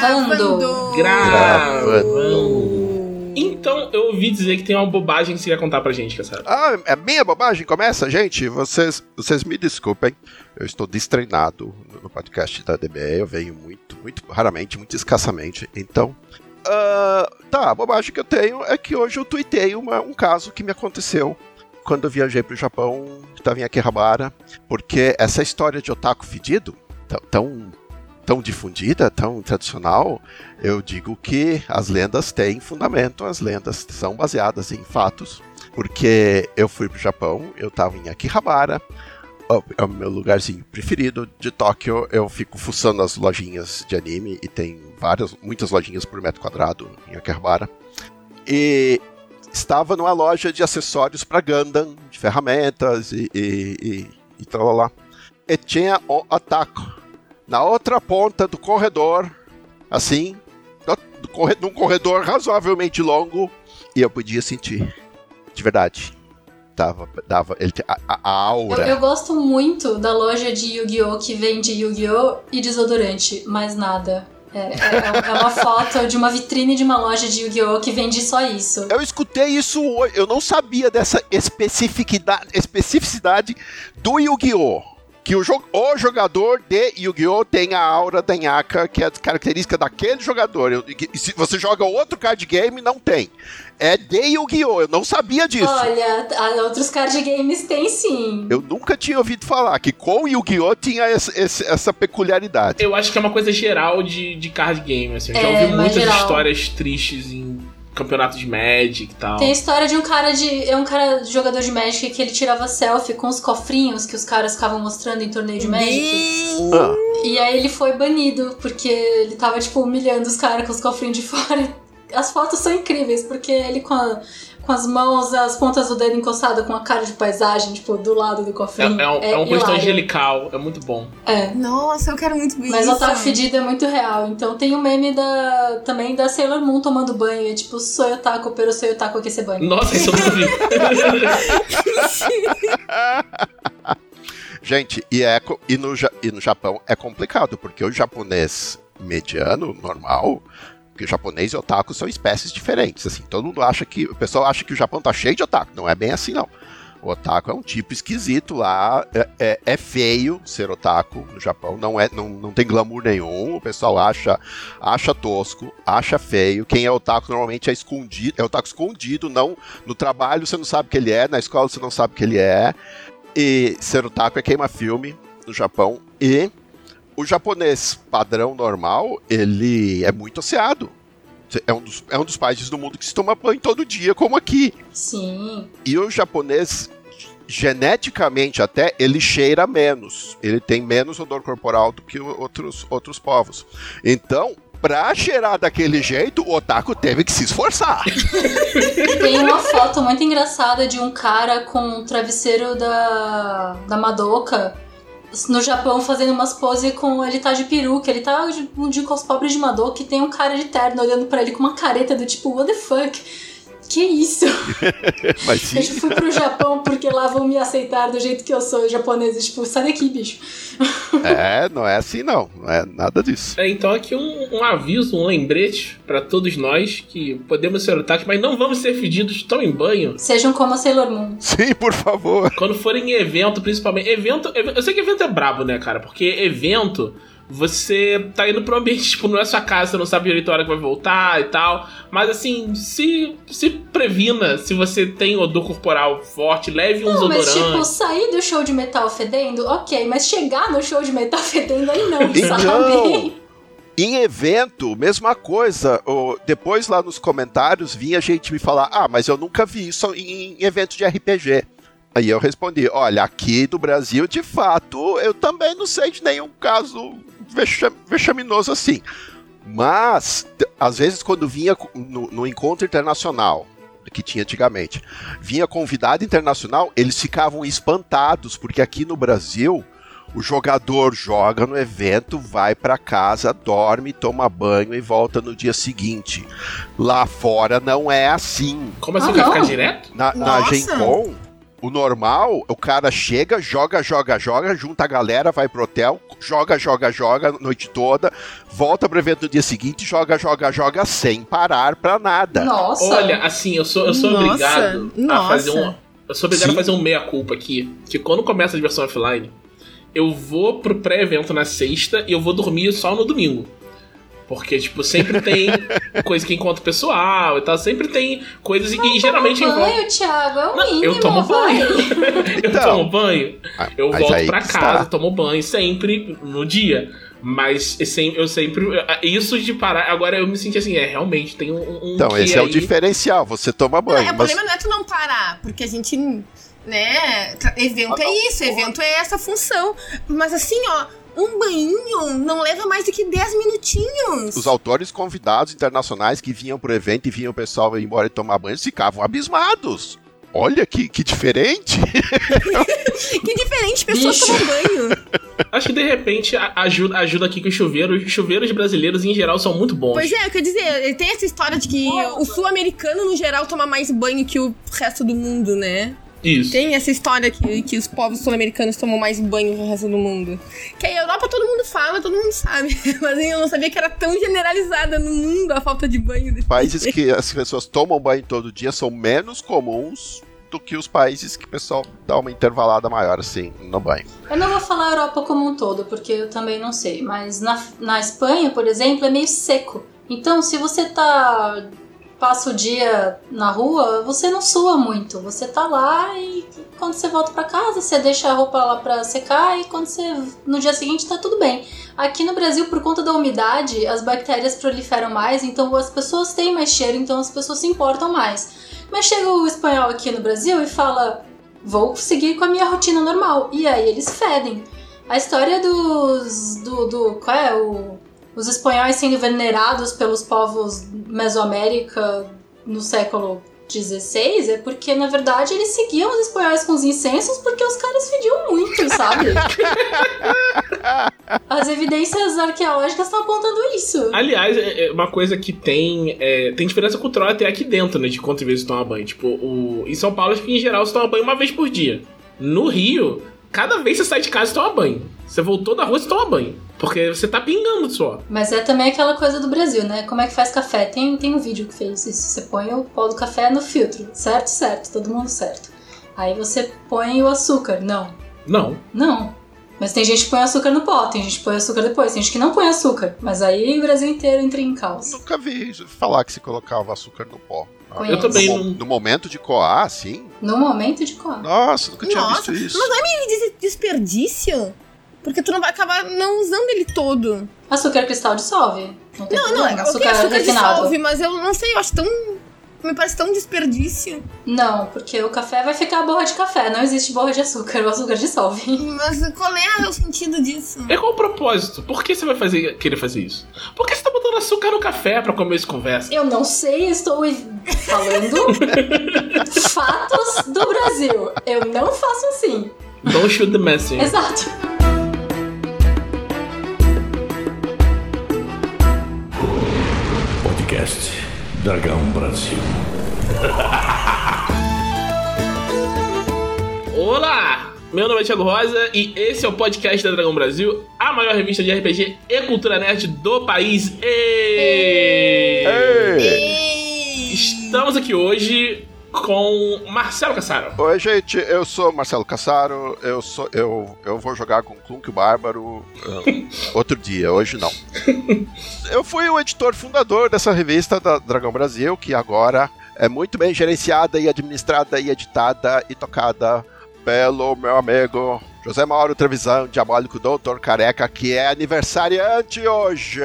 Gravando. Gravando. Então, eu ouvi dizer que tem uma bobagem que você ia contar pra gente, Cassaro. Ah, é minha bobagem? Começa, gente. Vocês, vocês me desculpem. Eu estou destreinado no podcast da DBE. Eu venho muito, muito raramente, muito escassamente. Então, uh, tá, a bobagem que eu tenho é que hoje eu tuitei uma, um caso que me aconteceu quando eu viajei pro Japão, que estava em Akihabara, porque essa história de otaku fedido, tão, tão, tão difundida, tão tradicional, eu digo que as lendas têm fundamento, as lendas são baseadas em fatos, porque eu fui pro Japão, eu estava em Akihabara, é o meu lugarzinho preferido de Tóquio. Eu fico fuçando as lojinhas de anime e tem várias, muitas lojinhas por metro quadrado em Akihabara. E estava numa loja de acessórios para Gundam, de ferramentas e, e, e, e lá. E tinha o ataque. Na outra ponta do corredor, assim, num corredor razoavelmente longo, e eu podia sentir, de verdade, dava, dava ele, a, a aura. Eu, eu, gosto muito da loja de Yu-Gi-Oh! que vende Yu-Gi-Oh! e desodorante, mais nada. É, é, é, uma foto de uma vitrine de uma loja de Yu-Gi-Oh! que vende só isso. Eu escutei isso hoje, eu não sabia dessa especificidade, especificidade do Yu-Gi-Oh! Que o, jo o jogador de Yu-Gi-Oh! tem a aura da Nyaka, que é a característica daquele jogador. Eu, e se você joga outro card game, não tem. É de Yu-Gi-Oh! Eu não sabia disso. Olha, outros card games tem sim. Eu nunca tinha ouvido falar que com Yu-Gi-Oh! tinha essa, essa, peculiaridade. Eu acho que é uma coisa geral de, de card game. Assim. Eu já é, ouvi muitas geral. histórias tristes em campeonato de Magic e tal. Tem a história de um cara de. É um cara jogador de Magic que ele tirava selfie com os cofrinhos que os caras ficavam mostrando em torneio de Magic. Ah. E aí ele foi banido, porque ele tava, tipo, humilhando os caras com os cofrinhos de fora. As fotos são incríveis, porque ele com a com as mãos, as pontas do dedo encostadas com a cara de paisagem, tipo, do lado do cofrinho. É, é um, é, é um rosto angelical, é muito bom. É. Nossa, eu quero muito ver Mas isso. Mas o otaku fedido é muito real. Então tem o um meme da, também da Sailor Moon tomando banho. É tipo, sou otaku, pero sou otaku que se banho. Nossa, isso eu não vi. Gente, e, é, e, no, e no Japão é complicado, porque o japonês mediano, normal, porque o japonês e o otaku são espécies diferentes. Assim, todo mundo acha que. O pessoal acha que o Japão tá cheio de otaku. Não é bem assim, não. O otaku é um tipo esquisito lá. É, é, é, feio ser otaku no Japão. Não, é, não, não tem glamour nenhum. O pessoal acha, acha tosco, acha feio. Quem é otaku normalmente é escondido. É otaku escondido. Não, no trabalho você não sabe que ele é, na escola você não sabe que ele é. E ser otaku é queima-filme no Japão. E o japonês padrão normal, ele é muito asseado. É um, dos, é um dos países do mundo que se toma banho todo dia, como aqui. Sim. E o japonês, geneticamente até, ele cheira menos. Ele tem menos odor corporal do que outros, outros povos. Então, pra cheirar daquele jeito, o otaku teve que se esforçar. Tem uma foto muito engraçada de um cara com o travesseiro da, da Madoka no Japão fazendo umas poses com ele tá de peruca, ele tá um dia com os pobres de Madô que tem um cara de terno olhando para ele com uma careta do tipo, what the fuck? Que isso? Mas sim. Eu fui pro Japão porque lá vão me aceitar do jeito que eu sou, japonês. Tipo, sai daqui, bicho. É, não é assim não. Não é nada disso. É, então aqui um, um aviso, um lembrete para todos nós que podemos ser otakus, mas não vamos ser fedidos tão em banho. Sejam como a Sailor Moon. Sim, por favor. Quando forem em evento, principalmente. Evento. Eu sei que evento é brabo, né, cara? Porque evento você tá indo um ambiente, tipo, não é sua casa, você não sabe direito a hora que vai voltar e tal. Mas assim, se, se previna, se você tem odor corporal forte, leve uns não, odorantes. Mas tipo, sair do show de metal fedendo, ok, mas chegar no show de metal fedendo aí não, então, sabe? Em evento, mesma coisa. Depois lá nos comentários vinha gente me falar: Ah, mas eu nunca vi isso em evento de RPG. Aí eu respondi: Olha, aqui do Brasil, de fato, eu também não sei de nenhum caso vexaminoso assim. Mas, às vezes, quando vinha no, no, encontro internacional, que tinha antigamente, vinha convidado internacional, eles ficavam espantados, porque aqui no Brasil, o jogador joga no evento, vai para casa, dorme, toma banho e volta no dia seguinte. Lá fora não é assim. Como assim? Ah, vai ficar direto? Na, na Gen Con, O normal, o cara chega, joga, joga, joga, junta a galera, vai pro hotel, joga, joga, joga a noite toda, volta pro evento no dia seguinte, joga, joga, joga sem parar pra nada. Nossa. Olha, assim, eu sou, eu sou Nossa, obrigado a nossa. fazer um. Eu sou obrigado Sim. a fazer um meia-culpa aqui. Que quando começa a diversão offline, eu vou pro pré-evento na sexta e eu vou dormir só no domingo. Porque, tipo, sempre tem coisa que encontra o pessoal e tal. Sempre tem coisas e geralmente Toma envolve. banho, Thiago, é o Não, mínimo, eu tomo banho. eu Então. tomo banho. Ah, Eu volto aí pra casa, está. tomo banho sempre no dia. Mas eu sem- eu sempre. Isso de parar. Agora eu me senti assim, é, realmente tem um. um Então, esse é o aí. diferencial, você toma banho. É, o mas problema não é tu não parar, porque a gente, né, evento é isso, evento é essa função. Mas assim, ó, um banho não leva mais do que 10 minutinhos. os autores convidados internacionais que vinham pro evento e vinham o pessoal ir embora e tomar banho ficavam abismados. Olha que, que diferente. Que diferente, pessoas Bicho. tomam banho. Acho que de repente ajuda, ajuda aqui que os chuveiros, os chuveiros brasileiros em geral são muito bons. Pois é, eu quero dizer, tem essa história de que o sul-americano, no geral, toma mais banho que o resto do mundo, né? Isso. Tem essa história que, que os povos sul-americanos tomam mais banho que o resto do mundo. Que a Europa todo mundo fala, todo mundo sabe. Mas eu não sabia que era tão generalizada no mundo a falta de banho. desse Países jeito. que as pessoas tomam banho todo dia são menos comuns do que os países que o pessoal dá uma intervalada maior assim no banho. Eu não vou falar Europa como um todo, porque eu também não sei. Mas na, na Espanha, por exemplo, é meio seco. Então, se você tá. Passa o dia na rua, você não sua muito. Você tá lá e quando você volta pra casa, você deixa a roupa lá pra secar e quando você. no dia seguinte tá tudo bem. Aqui no Brasil, por conta da umidade, as bactérias proliferam mais, então as pessoas têm mais cheiro, então as pessoas se importam mais. Mas chega o espanhol aqui no Brasil e fala: vou seguir com a minha rotina normal. E aí eles fedem. A história dos. do. do qual é? O, os espanhóis sendo venerados pelos povos Mesoamérica no século XVI é porque, na verdade, eles seguiam os espanhóis com os incensos porque os caras fediam muito, sabe? As evidências arqueológicas estão apontando isso. Aliás, é é uma coisa que tem. é, tem diferença cultural até aqui dentro, né? De quantas vezes toma banho. Tipo, o, em São Paulo, acho que em geral você toma banho uma vez por dia. No Rio, cada vez que você sai de casa, você toma banho. Você voltou da rua, você toma banho. Porque você tá pingando só. Mas é também aquela coisa do Brasil, né? Como é que faz café? Tem, tem um vídeo que fez isso. Você põe o pó do café no filtro. Certo, certo. Todo mundo certo. Aí você põe o açúcar. Não. Não. Não. Mas tem gente que põe açúcar no pó, tem gente que põe açúcar depois, tem gente que não põe açúcar. Mas aí o Brasil inteiro entra em caos. Nunca vi falar que se colocava açúcar no pó. Conheço. Eu também No, não. no momento de coar, sim. No momento de coar. Nossa, nunca tinha Nossa, visto isso. mas não é meio des- desperdício? Porque tu não vai acabar não usando ele todo. Açúcar cristal dissolve. Não, tem Não, não, problema. é açúcar, ok, açúcar refinado. dissolve, mas eu não sei, eu acho tão. Me parece tão desperdício. Não, porque o café vai ficar borra de café. Não existe borra de açúcar, o açúcar dissolve. Mas qual é o sentido disso? É qual o propósito? Por que você vai fazer, querer fazer isso? Por que você tá botando açúcar no café pra comer essa conversa? Eu não sei, estou falando fatos do Brasil. Eu não faço assim. Don't shoot the messenger. Exato. Podcast Dragão Brasil. Olá! Meu nome é Thiago Rosa e esse é o podcast da Dragão Brasil, a maior revista de RPG e cultura nerd do país. E... Ei! Estamos aqui hoje com Marcelo Cassaro. Oi, gente, eu sou Marcelo Cassaro, eu sou eu, eu vou jogar com Clunk o Bárbaro ah, outro dia, hoje não. Eu fui o editor fundador dessa revista da Dragão Brasil, que agora é muito bem gerenciada e administrada e editada e tocada pelo meu amigo José Mauro Trevisan, diabólico doutor careca, que é aniversariante hoje.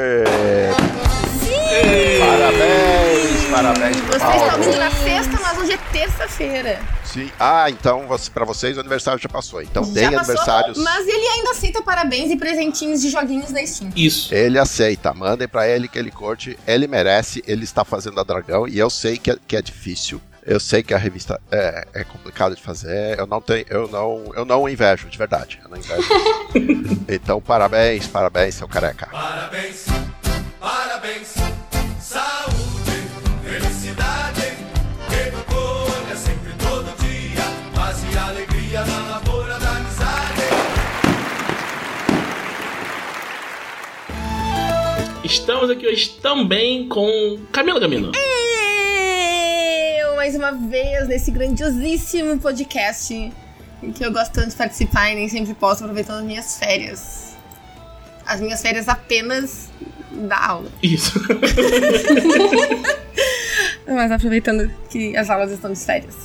Parabéns, parabéns, Você Mauro. está ouvindo na sexta, mas hoje é terça-feira. Sim. Ah, então pra vocês o aniversário já passou. Então Já tem passou, aniversários. Mas ele ainda aceita parabéns e presentinhos de joguinhos da Steam. Isso. Ele aceita, mandem pra ele que ele curte, ele merece, ele está fazendo a Dragão e eu sei que é, que é difícil. Eu sei que a revista é, é complicado de fazer. Eu não tenho, eu não, eu não invejo, de verdade. Eu não invejo. então parabéns, parabéns, seu careca. Parabéns, parabéns, saúde, felicidade, que colha sempre todo dia, paz e dia na lavoura da amizade. Estamos aqui hoje também com Camila Gamino. Eu, mais uma vez, nesse grandiosíssimo podcast em que eu gosto tanto de participar e nem sempre posso, aproveitando as minhas férias. As minhas férias apenas da aula. Isso. Mas aproveitando que as aulas estão de férias.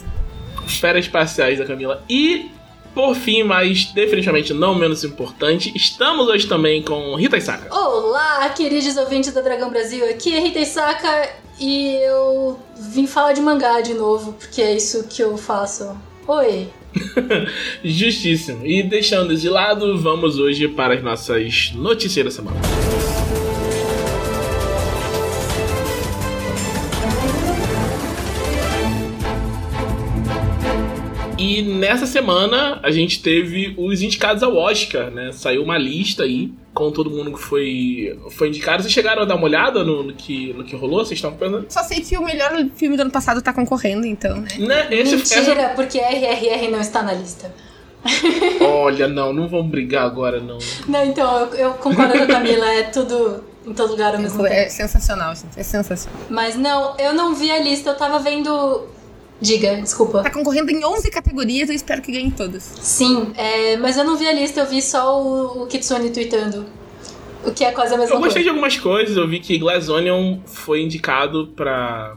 Férias parciais da Camila. E, por fim, mas definitivamente não menos importante, estamos hoje também com Rita Isaka. Olá, queridos ouvintes da Dragão Brasil. Aqui é Rita Isaka e eu vim falar de mangá de novo, porque é isso que eu faço. Oi. Justíssimo. E deixando de lado, vamos hoje para as nossas notícias da semana. E nessa semana a gente teve os indicados ao Oscar, né? Saiu uma lista aí com todo mundo que foi, foi indicado. Vocês chegaram a dar uma olhada no, no que, no que rolou? Vocês estão pensando? Só sei que o melhor filme do ano passado tá concorrendo, então, né? Né? Esse, Mentira, essa- porque RRR não está na lista. Olha, não, não vamos brigar agora, não. Não, então, eu, eu concordo com a Camila, é tudo em todo lugar ao mesmo É tempo. sensacional, gente. É sensacional. Mas não, eu não vi a lista, eu tava vendo. Diga, desculpa. Tá concorrendo em 11 categorias, eu espero que ganhe todas. Sim, é, mas eu não vi a lista, eu vi só o, o Kitsune tweetando. O que é quase a mesma Eu gostei de coisa. algumas coisas, eu vi que Glass Onion foi indicado pra,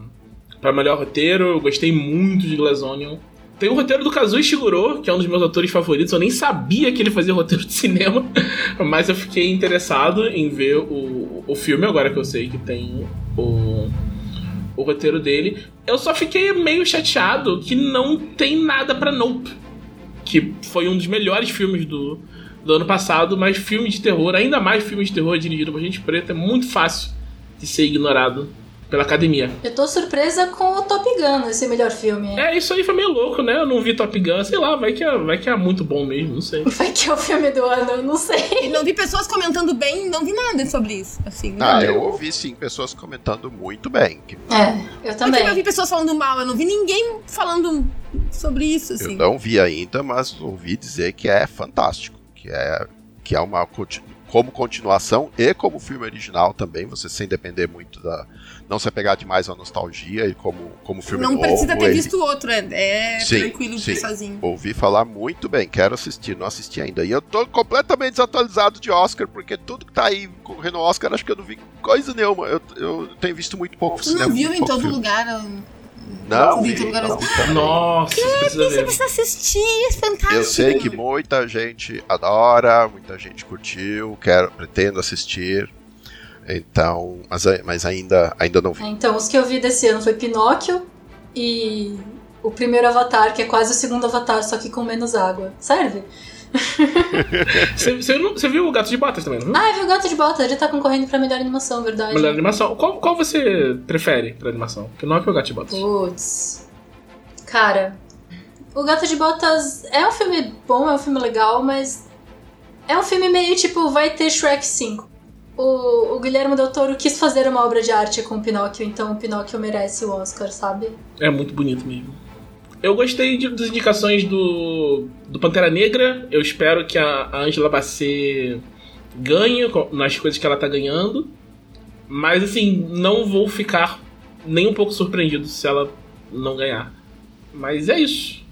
pra melhor roteiro, eu gostei muito de Glass Onion. Tem o roteiro do Kazuo Ishiguro, que é um dos meus atores favoritos, eu nem sabia que ele fazia roteiro de cinema, mas eu fiquei interessado em ver o, o filme, agora que eu sei que tem o, o roteiro dele. Eu só fiquei meio chateado que não tem nada pra Nope, que foi um dos melhores filmes do, do ano passado, mas filme de terror, ainda mais filme de terror dirigido por gente preta, é muito fácil de ser ignorado pela academia. Eu tô surpresa com o Top Gun, esse melhor filme. É, isso aí foi meio louco, né? Eu não vi Top Gun, sei lá, vai que é, vai que é muito bom mesmo, não sei. Vai que é o filme do ano, eu não sei. E não vi pessoas comentando bem, não vi nada sobre isso. Assim, Ah, não. eu ouvi sim pessoas comentando muito bem. que É, eu Eu também. vi pessoas falando mal, eu não vi ninguém falando sobre isso, assim. Eu não vi ainda, mas ouvi dizer que é fantástico. Que é, que é uma como continuação e como filme original também, você sem depender muito da. Não se apegar demais à nostalgia e como, como filme Não novo. precisa ter ele- visto o outro, é, é Sim, tranquilo sim. sozinho. Ouvi falar muito bem, quero assistir, não assisti ainda. E eu tô completamente desatualizado de Oscar, porque tudo que tá aí correndo Oscar, acho que eu não vi coisa nenhuma. Eu, eu tenho visto muito pouco Tu cinema. não viu em todo filme. lugar? um- Não, vi não vi também. Nossa, você precisa Você precisa assistir, é fantástico. Eu sei que muita gente adora, muita gente curtiu, quero, pretendo assistir. Então, mas, mas ainda, ainda não vi. É, Então, os que eu vi desse ano foi Pinóquio e o primeiro Avatar, que é quase o segundo Avatar, só que com menos água. Serve? Você, você não- você viu o Gato de Botas também, não viu? Ah, eu vi o Gato de Bota, ele tá concorrendo pra melhor animação, verdade. Melhor animação. Qual, qual você prefere pra animação? Pinóquio ou Gato de Botas? Putz. Cara, o Gato de Botas é um filme bom, é um filme legal, mas é um filme meio tipo, vai ter Shrek 5. O, o Guilherme Del Toro quis fazer uma obra de arte com o Pinóquio, então o Pinóquio merece o Oscar, sabe? É muito bonito mesmo. Eu gostei de, das indicações do, do Pantera Negra. Eu espero que a, a Angela Bassett ganhe nas coisas que ela tá ganhando. Mas assim, não vou ficar nem um pouco surpreendido se ela não ganhar. Mas é isso.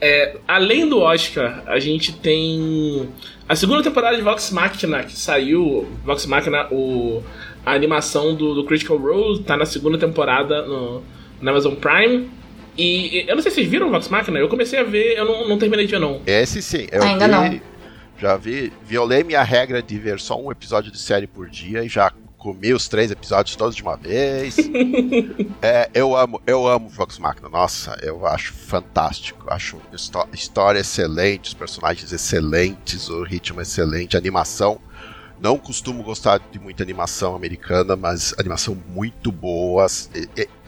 É, além do Oscar, a gente tem a segunda temporada de Vox Machina, que saiu. Vox Machina, o, a animação do, do Critical Role, tá na segunda temporada no, na Amazon Prime. E e eu não sei se vocês viram Vox Machina, eu comecei a ver, eu não, não terminei de ver, não. Esse sim, eu Ainda vi, não. já vi, violei minha regra de ver só um episódio de série por dia e já comi os três episódios todos de uma vez. é, eu amo, eu amo Vox Machina, nossa, eu acho fantástico, acho histó- história excelente, os personagens excelentes, o ritmo excelente, a animação. Não costumo gostar de muita animação americana, mas animação muito boa,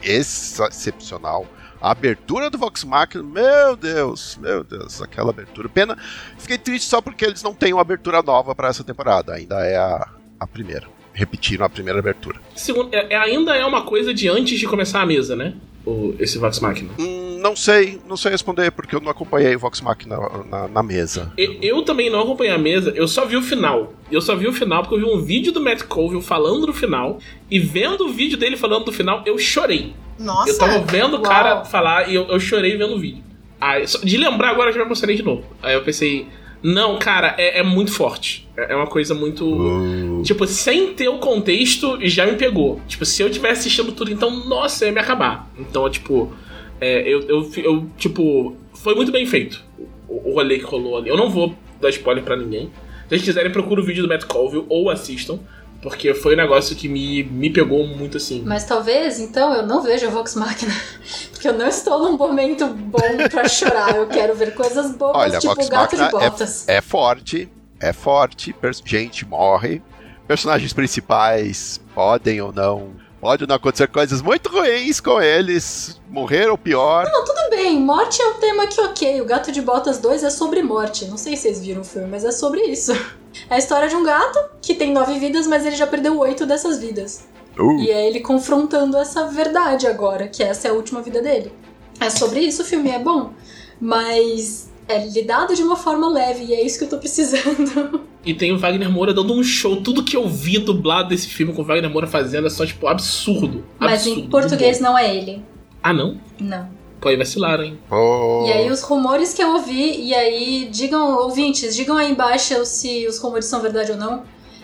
excepcional. A abertura do Vox Machina, meu Deus, meu Deus, aquela abertura. Pena, fiquei triste só porque eles não têm uma abertura nova para essa temporada, ainda é a, a primeira. Repetiram a primeira abertura. Segundo, é, é- ainda é uma coisa de antes de começar a mesa, né? O, esse Vox Machina. Hum, não sei, não sei responder, porque eu não acompanhei o Vox Machina na, na, na mesa. Eu, eu, também não acompanhei a mesa, eu só vi o final. Eu só vi o final porque eu vi um vídeo do Matt Colville falando do final, e vendo o vídeo dele falando do final, eu chorei. Nossa! Eu tava vendo o cara falar e eu, eu chorei vendo o vídeo. Aí, de lembrar agora, eu já me emocionei de novo. Aí eu pensei, não, cara, é, é muito forte. É, é uma coisa muito. Uh. Tipo, sem ter o contexto, já me pegou. Tipo, se eu tivesse assistindo tudo, então, nossa, ia me acabar. Então, tipo, é, eu, eu, eu, tipo, foi muito bem feito o, o rolê que rolou ali. Eu não vou dar spoiler pra ninguém. Se vocês quiserem, procura o vídeo do Matt Colville ou assistam. Porque foi um negócio que me, me pegou muito assim. Mas talvez, então, eu não veja Vox Machina. Porque eu não estou num momento bom pra chorar. Eu quero ver coisas boas, Olha, tipo Vox Gato de Botas. É, é forte, é forte, gente morre. Personagens principais podem ou não Pode não acontecer coisas muito ruins com eles, morrer ou pior. Não, tudo bem. Morte é um tema que, ok. O Gato de Botas 2 é sobre morte. Não sei se vocês viram o filme, mas é sobre isso. É a história de um gato que tem nove vidas, mas ele já perdeu oito dessas vidas. Uh. E é ele confrontando essa verdade agora, que essa é a última vida dele. É sobre isso o filme, é bom. Mas é lidado de uma forma leve, e é isso que eu tô precisando. E tem o Wagner Moura dando um show. Tudo que eu vi dublado desse filme com o Wagner Moura fazendo é só, tipo, absurdo. Mas absurdo, em português não é ele. Ah, não? Não. Pô, aí vacilaram, hein? Oh. E aí os rumores que eu ouvi, e aí digam, ouvintes, digam aí embaixo se os rumores são verdade ou não,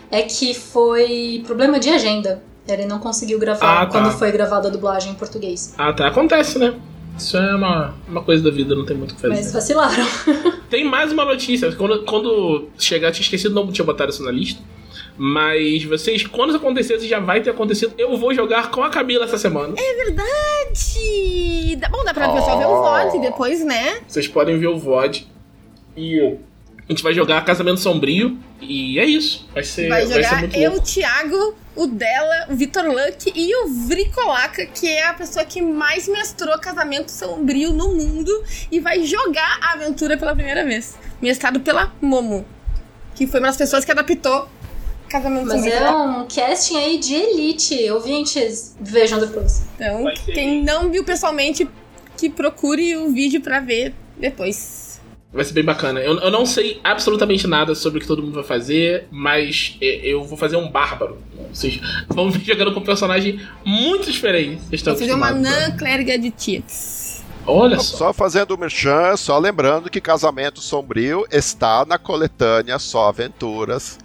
é que foi problema de agenda. Ele não conseguiu gravar ah, tá. quando foi gravada a dublagem em português. Ah, tá. Acontece, né? Isso é uma, uma coisa da vida, não tem muito o que fazer. Mas vacilaram. tem mais uma notícia. Quando, quando chegar, tinha esquecido, não tinha botado isso na lista. Mas vocês, quando isso acontecer, isso já vai ter acontecido. Eu vou jogar com a Camila essa semana. É verdade! Bom, dá pra oh. pessoal ver o VOD depois, né? Vocês podem ver o VOD. E a gente vai jogar Casamento Sombrio. E é isso. Vai ser, vai jogar vai ser muito eu, louco. Thiago, o dela, o Vitor Luck e o Vricolaca, que é a pessoa que mais mestrou Casamento Sombrio no mundo. E vai jogar a aventura pela primeira vez. Mestrado pela Momo. Que foi uma das pessoas que adaptou Casamento Mas Sombrio. é um casting aí de elite. Ouvintes, vejam depois. Então, quem não viu pessoalmente, que procure o vídeo pra ver depois. Vai ser bem bacana. Eu, eu não sei absolutamente nada sobre o que todo mundo vai fazer, mas eu vou fazer um bárbaro. Vocês vão vir jogando com um personagem muito diferente. Vou fazer uma Nan Clériga de Tietz. Olha só. Só fazendo o merchan, só lembrando que Casamento Sombrio está na coletânea Só Aventuras,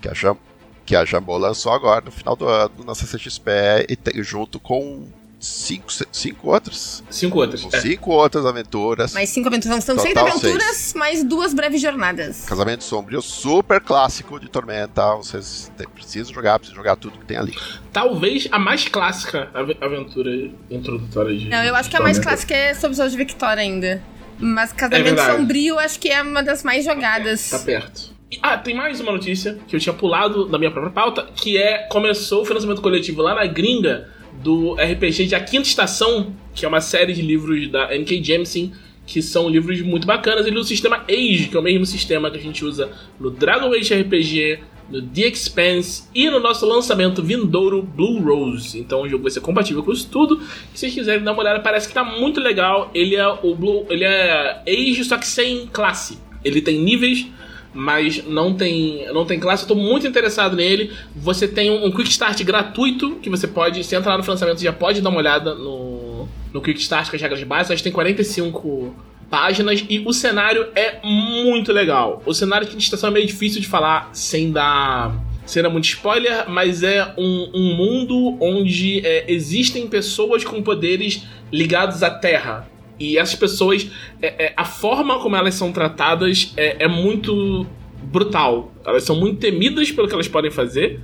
que a, Jam, que a Jambô lançou agora no final do ano na CCXP, e tem, junto com cinco, cinco outras. Cinco outras. É. Cinco outras aventuras. Mais cinco aventuras. São seis aventuras, seis. mais duas breves jornadas. Casamento Sombrio, super clássico de Tormenta. Vocês precisam jogar, precisam jogar tudo que tem ali. Talvez a mais clássica aventura introdutória de. Não, eu acho que a mais clássica é Sob os de Victoria ainda. Mas Casamento é Sombrio acho que é uma das mais jogadas. Tá perto. Ah, tem mais uma notícia que eu tinha pulado da minha própria pauta, que é começou o financiamento coletivo lá na gringa do RPG de A Quinta Estação, que é uma série de livros da N.K. Jemisin, que são livros muito bacanas. Ele usa o sistema Age, que é o mesmo sistema que a gente usa no Dragon Age RPG, no The Expanse e no nosso lançamento vindouro Blue Rose. Então o jogo vai ser compatível com isso tudo. Se vocês quiserem dar uma olhada, parece que tá muito legal. Ele é o Blue, ele é Age só que sem classe. Ele tem níveis mas não tem, não tem classe. Eu tô muito interessado nele. Você tem um, um Quick Start gratuito que você pode, se entrar no financiamento, já pode dar uma olhada no, no Quick Start com as regras básicas. Tem 45 páginas e o cenário é muito legal. O cenário de estação é meio difícil de falar sem dar sem dar muito spoiler, mas é um, um mundo onde é, existem pessoas com poderes ligados à Terra. E essas pessoas, é, é, a forma como elas são tratadas é, é, muito brutal. Elas são muito temidas pelo que elas podem fazer.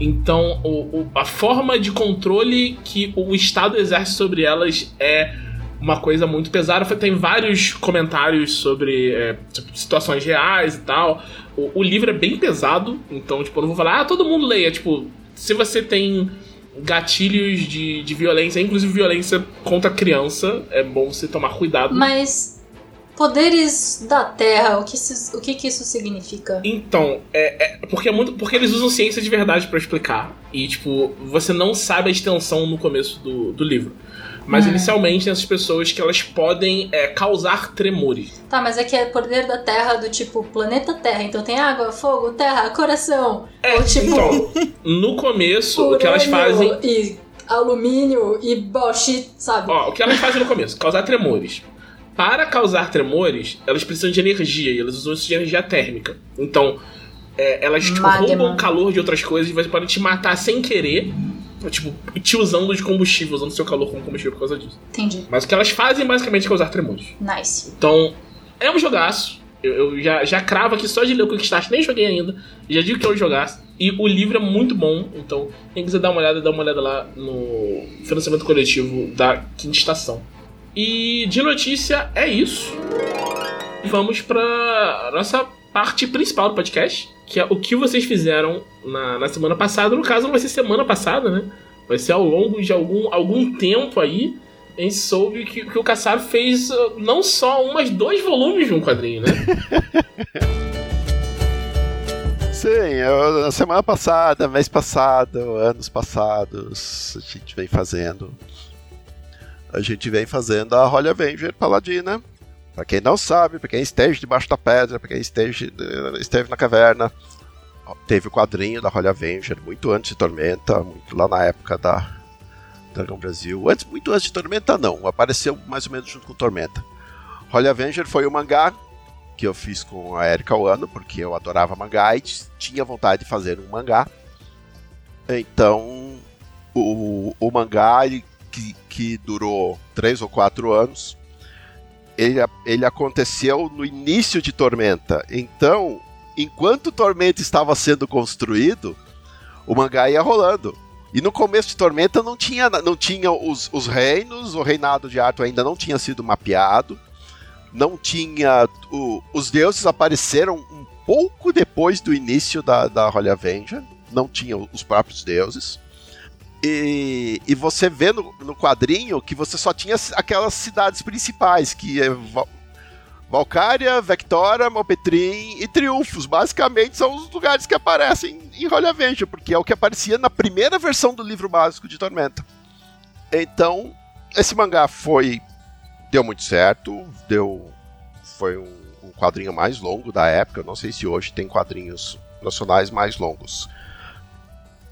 Então, o, o, a forma de controle que o Estado exerce sobre elas é uma coisa muito pesada. Tem vários comentários sobre é, tipo, situações reais e tal. O, o, livro é bem pesado, então, tipo, eu não vou falar, ah, todo mundo leia. Tipo, se você tem gatilhos de, de violência, inclusive violência contra criança. É bom você tomar cuidado. Mas poderes da Terra, o que, isso, o que, que isso significa? Então, é, é, porque é muito porque eles usam ciência de verdade para explicar. E, tipo, você não sabe a extensão no começo do, do livro. Mas hum. inicialmente essas pessoas que elas podem é, causar tremores. Tá, mas é que é poder da Terra do tipo planeta Terra. Então tem água, fogo, terra, coração. É, Ou, tipo, então, no começo, o que elas fazem. E alumínio e Bosch, sabe? Ó, o que elas fazem no começo? Causar tremores. Para causar tremores, elas precisam de energia e elas usam isso de energia térmica. Então, é, elas tipo, roubam o calor de outras coisas e podem te matar sem querer. Tipo, te usando de combustível, usando seu calor como combustível por causa disso. Entendi. Mas o que elas fazem basicamente é causar tremores. Nice. Então, é um jogaço. Eu, eu já, já cravo aqui só de ler o Quickstart, nem joguei ainda. Já digo que é um jogaço. E o livro é muito bom, então quem quiser dar uma olhada, dá uma olhada lá no financiamento coletivo da quinta estação. E de notícia é isso. Vamos para nossa parte principal do podcast, que é o que vocês fizeram na, na semana passada. No caso, não vai ser semana passada, né? Vai ser ao longo de algum, algum tempo aí. A gente soube que, que o Caçaro fez uh, não só um, mas dois volumes de um quadrinho, né? Sim, eu, na semana passada, mês passado, anos passados, a gente vem fazendo. A gente vem fazendo a Holy Avenger Paladina. Pra quem não sabe, pra quem esteja debaixo da pedra, pra quem esteja, esteve na caverna, teve o quadrinho da Holy Avenger muito antes de Tormenta, muito lá na época da Dragão Brasil. Antes, muito antes de Tormenta, não. Apareceu mais ou menos junto com Tormenta. Holy Avenger foi o mangá que eu fiz com a Erika Wano, porque eu adorava mangá e tinha vontade de fazer um mangá. Então, o, o mangá que, que durou três ou quatro anos, ele, ele aconteceu no início de Tormenta. Então, enquanto Tormenta estava sendo construído, o mangá ia rolando. E no começo de Tormenta não tinha, não tinha os, os reinos, o reinado de Arthur ainda não tinha sido mapeado não tinha. O, os deuses apareceram um pouco depois do início da, da Holy Avenger, não tinha os próprios deuses. E, e você vê no, no, quadrinho que você só tinha aquelas cidades principais, que é Val, Valkyria, Vectora, Malpetrim e Triunfos. Basicamente são os lugares que aparecem em Holy Avenger, porque é o que aparecia na primeira versão do livro básico de Tormenta. Então, esse mangá foi deu muito certo, deu foi um, um, quadrinho mais longo da época. Não sei se hoje tem quadrinhos nacionais mais longos.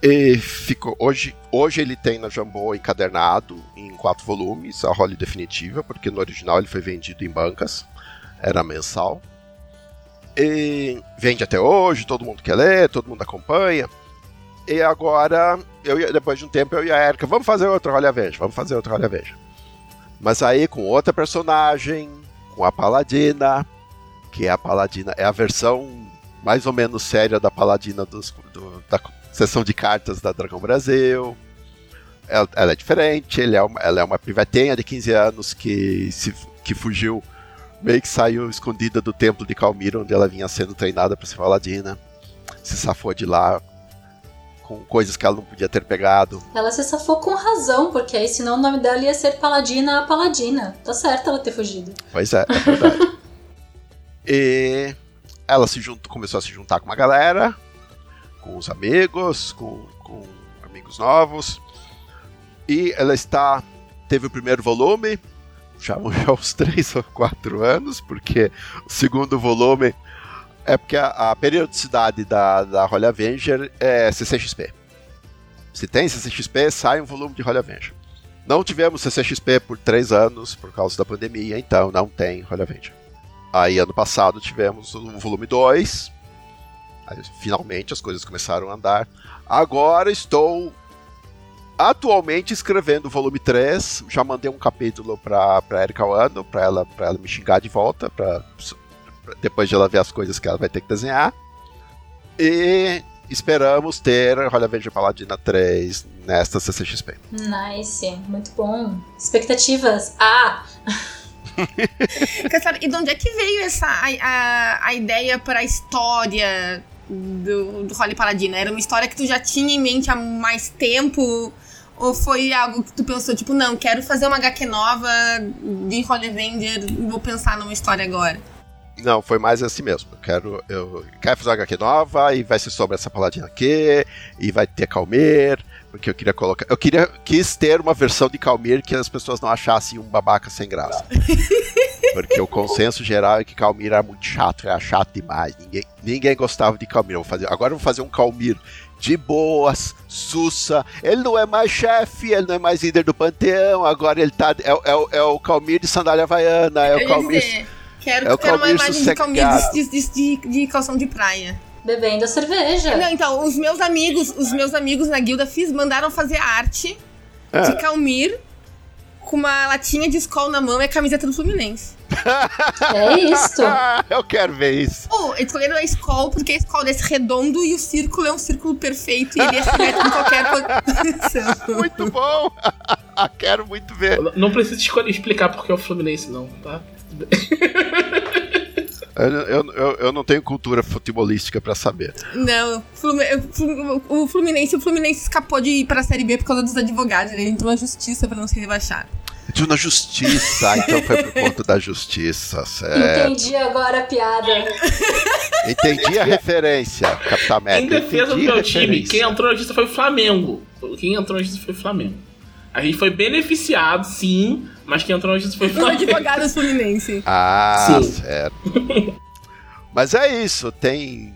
E ficou hoje, hoje ele tem na Jambô encadernado em quatro volumes, a role definitiva, porque no original ele foi vendido em bancas, era mensal. E vende até hoje, todo mundo quer ler, todo mundo acompanha. E agora, eu, depois de um tempo, eu e a Erika, vamos fazer outra Rolha Veja, vamos fazer outra Rolha Veja. Mas aí com outra personagem, com a Paladina, que é a Paladina, é a versão mais ou menos séria da Paladina dos, do, da sessão de cartas da Dragão Brasil. Ela, ela é diferente, é uma, ela é uma pivetinha de 15 anos que, se, que fugiu, meio que saiu escondida do templo de Calmir, onde ela vinha sendo treinada para ser Paladina. Se safou de lá com coisas que ela não podia ter pegado. Ela se safou com razão, porque aí senão o nome dela ia ser Paladina a Paladina. Tá certo ela ter fugido. Pois é, é verdade. e ela se juntou, começou a se juntar com uma galera, com os amigos, com, com amigos novos. E ela está. Teve o primeiro volume, já, já uns 3 ou 4 anos, porque o segundo volume é porque a, a periodicidade da, da Holy Avenger é CCXP. Se tem CCXP, sai um volume de Holy Avenger. Não tivemos CCXP por três anos por causa da pandemia, então não tem Holy Avenger. Aí ano passado tivemos o volume 2. Finalmente as coisas começaram a andar. Agora estou atualmente escrevendo o volume 3. Já mandei um capítulo para pra Erika Wano, para ela, pra ela me xingar de volta, para depois de ela ver as coisas que ela vai ter que desenhar. E esperamos ter Olha Veja Paladina 3 nesta CCXP. Nice, muito bom. Expectativas? Ah! e de onde é que veio essa a, a, a ideia para a história do, do Holly Paladina? Era uma história que tu já tinha em mente há mais tempo? Ou foi algo que tu pensou, tipo, não, quero fazer uma HQ nova de Holly Avenger, vou pensar numa história agora? Não, foi mais assim mesmo. Eu quero, eu quero fazer uma HQ nova e vai ser sobre essa paladina aqui, e vai ter Calmer, porque eu queria colocar. Eu queria quis ter uma versão de Calmer que as pessoas não achassem um babaca sem graça. Porque o consenso geral é que Calmir era muito chato, era chato demais. Ninguém, ninguém gostava de Calmir. Vou fazer, agora eu vou fazer um Calmir de boas, sussa. Ele não é mais chefe, ele não é mais líder do panteão. Agora ele tá. É, é, é o Calmir de sandália havaiana, é o Calmir. Dizer, quero, é quero uma imagem de Calmir de, de, de, de calção de praia. Bebendo cerveja. Não, então, os meus amigos, os meus amigos na guilda fiz, mandaram fazer arte é. de Calmir com uma latinha de escola na mão e a camiseta do Fluminense. É isso. Eu quero ver isso. Oh, escolheram a escola porque a escola é redondo e o círculo é um círculo perfeito e ele é simétrico em qualquer posição. Muito bom. quero muito ver. Não precisa explicar porque é o Fluminense, não, tá? Eu, eu, eu, eu, não tenho cultura futebolística para saber. Não, o Fluminense, o Fluminense escapou de ir pra Série B por causa dos advogados. Ele entrou na justiça para não ser rebaixado. Entrou na justiça, então foi por conta da justiça, certo? Entendi agora a piada. Entendi a referência, Capitão América. Em defesa do meu time, quem entrou na justiça foi o Flamengo. Quem entrou na justiça foi o Flamengo. A gente foi beneficiado, sim, mas quem entrou na justiça foi o advogados Fluminense. Ah, sim. certo. mas é isso, tem.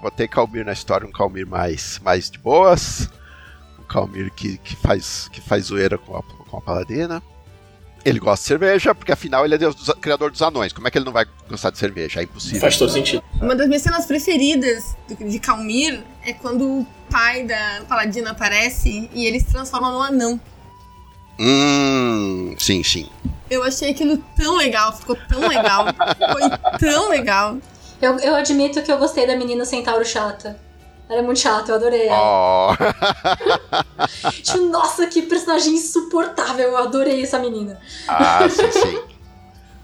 Botei Calmir na história, um Calmir mais, mais de boas. Um Calmir que, que, faz, que faz zoeira com a, com a Paladina. Ele gosta de cerveja, porque afinal ele é Deus do, criador dos anões. Como é que ele não vai gostar de cerveja? É impossível. Faz todo sentido. Uma das minhas cenas preferidas de Calmir é quando o pai da Paladina aparece e ele se transforma num anão. Hum, sim, sim. Eu achei aquilo tão legal, ficou tão legal. Foi tão legal. Eu, eu admito que eu gostei da menina centauro chata. Ela é muito chata, eu adorei ela. Oh. tipo, nossa, que personagem insuportável. Eu adorei essa menina. Ah, sim, sim.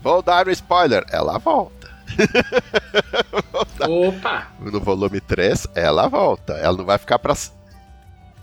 Vou dar um spoiler. Ela volta. Opa! No volume 3, ela volta. Ela não vai ficar pra.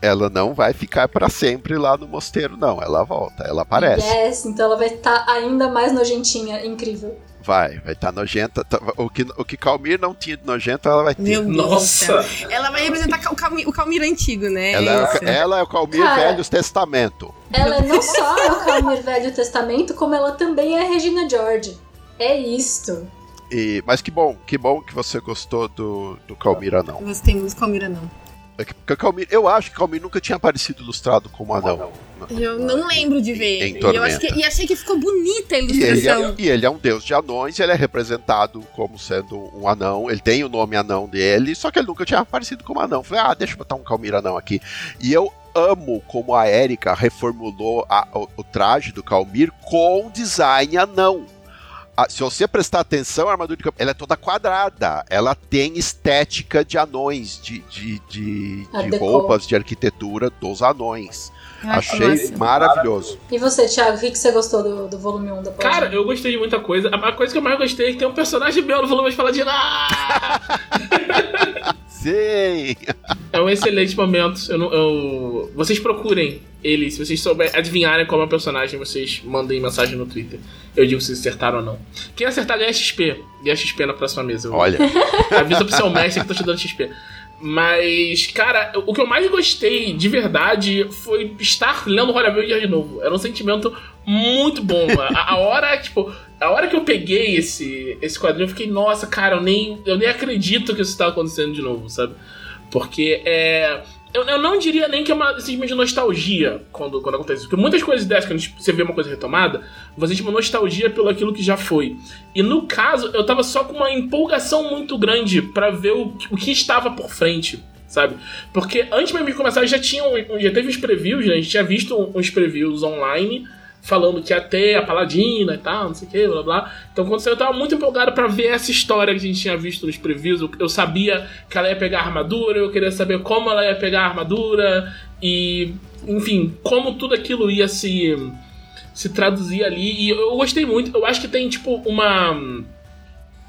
Ela não vai ficar para sempre lá no mosteiro, não. Ela volta, ela aparece. Yes, então ela vai estar tá ainda mais nojentinha. Incrível. Vai, vai estar tá nojenta. Tá, o que, o que Calmir não tinha de nojento, ela vai ter. Meu Nossa! Ela vai representar o Calmir, o Calmir antigo, né? Ela, é, ela é o Calmir Cara, Velho Testamento. Ela não só é o Calmir Velho Testamento, como ela também é a Regina George. É isto. E, mas que bom, que bom que você gostou do, do Calmir Anão. Gostei muito do Calmir Anão. É Calmir, eu acho que Calmir nunca tinha aparecido ilustrado como anão. Eu não lembro de ver. Em, em e, que, e, achei que ficou bonita a ilustração. E ele, é, e ele, é, um deus de anões, ele é representado como sendo um anão. Ele tem o nome anão dele, só que ele nunca tinha aparecido como anão. Falei, ah, deixa eu botar um Calmir anão aqui. E eu amo como a Erika reformulou a, o, o traje do Calmir com design anão se você prestar atenção, a armadura de campo, ela é toda quadrada. Ela tem estética de anões, de, de, de, de roupas, de arquitetura dos anões. Ah, Achei maravilhoso. E você, Thiago, o que, você gostou do, do volume 1 da Cara, eu gostei de muita coisa. A coisa que eu mais gostei é que tem um personagem meu no volume de Paladino. Sim! É um excelente momento. Eu, eu, vocês procurem ele. Se vocês souberem adivinharem qual é o personagem, vocês mandem mensagem no Twitter. Eu digo se acertaram ou não. Quem acertar ganha XP. Ganha XP na próxima mesa. Olha. Avisa pro seu mestre que eu tô te dando XP. Mas, cara, o que eu mais gostei de verdade foi estar lendo Royal Builder de novo. Era um sentimento muito bom. A, a, hora, tipo, a hora que eu peguei esse, esse quadrinho, eu fiquei, nossa, cara, eu nem, eu nem acredito que isso tá acontecendo de novo, sabe? Porque é eu, eu não diria nem que é uma simplesmente nostalgia quando, quando acontece isso. Porque muitas coisas dessas, quando você vê uma coisa retomada, você tem uma nostalgia pelo aquilo que já foi. E no caso, eu tava só com uma empolgação muito grande para ver o, o que estava por frente sabe? Porque antes mesmo de começar já tinham já teve uns previews, né? a gente tinha visto uns previews online falando que ia ter a Paladina e tal, não sei o que, blá blá. Então quando eu tava muito empolgado para ver essa história que a gente tinha visto nos previews. Eu, sabia que ela ia pegar a armadura, eu queria saber como ela ia pegar a armadura e, enfim, como tudo aquilo ia se se traduzir ali. E eu gostei muito. Eu acho que tem tipo uma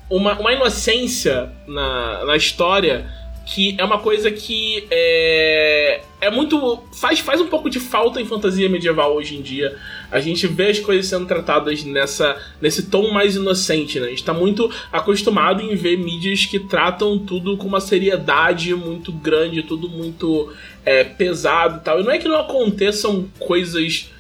uma, uma inocência na, na história que é uma coisa que é, é muito. Faz, faz um pouco de falta em fantasia medieval hoje em dia. A gente vê as coisas sendo tratadas nessa, nesse tom mais inocente, né? A gente tá muito acostumado em ver mídias que tratam tudo com uma seriedade muito grande, tudo muito é, pesado e tal. E não é que não aconteçam coisas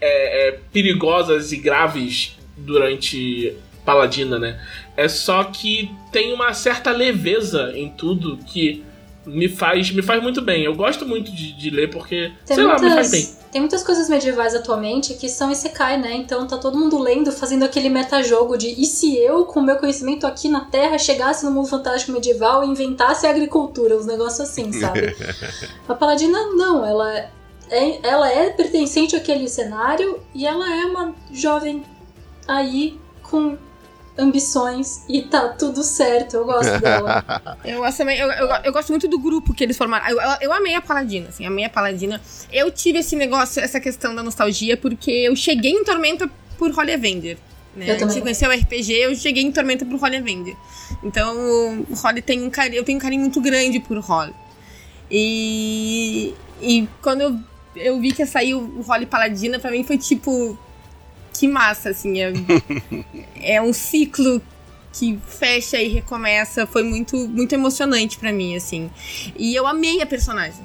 é, é, perigosas e graves durante Paladina, né? É só que tem uma certa leveza em tudo que me faz, me faz muito bem. Eu gosto muito de, de ler porque, tem sei muitas, lá, me faz bem. Tem muitas coisas medievais atualmente que são Isekai, né? Então tá todo mundo lendo, fazendo aquele metajogo de e se eu, com meu conhecimento aqui na Terra, chegasse no mundo fantástico medieval e inventasse a agricultura, uns negócios assim, sabe? a Paladina, não, ela é, ela é pertencente àquele cenário e ela é uma jovem aí com ambições e tá tudo certo. Eu gosto dela. eu, gosto também, eu, eu, eu, gosto muito do grupo que eles formaram. Eu, eu, eu, amei a Paladina, assim, amei a Paladina. Eu tive esse negócio, essa questão da nostalgia, porque eu cheguei em Tormenta por Holy Avenger. Né? Eu Antes de conhecer o RPG, eu cheguei em Tormenta por Holy Avenger. Então, o Holly tem um carinho, eu tenho um carinho muito grande por Holly. E, e quando eu, eu vi que ia sair o Holly Paladina, pra mim foi tipo que massa, assim. É, é um ciclo que fecha e recomeça. Foi muito, muito emocionante para mim, assim. E eu amei a personagem.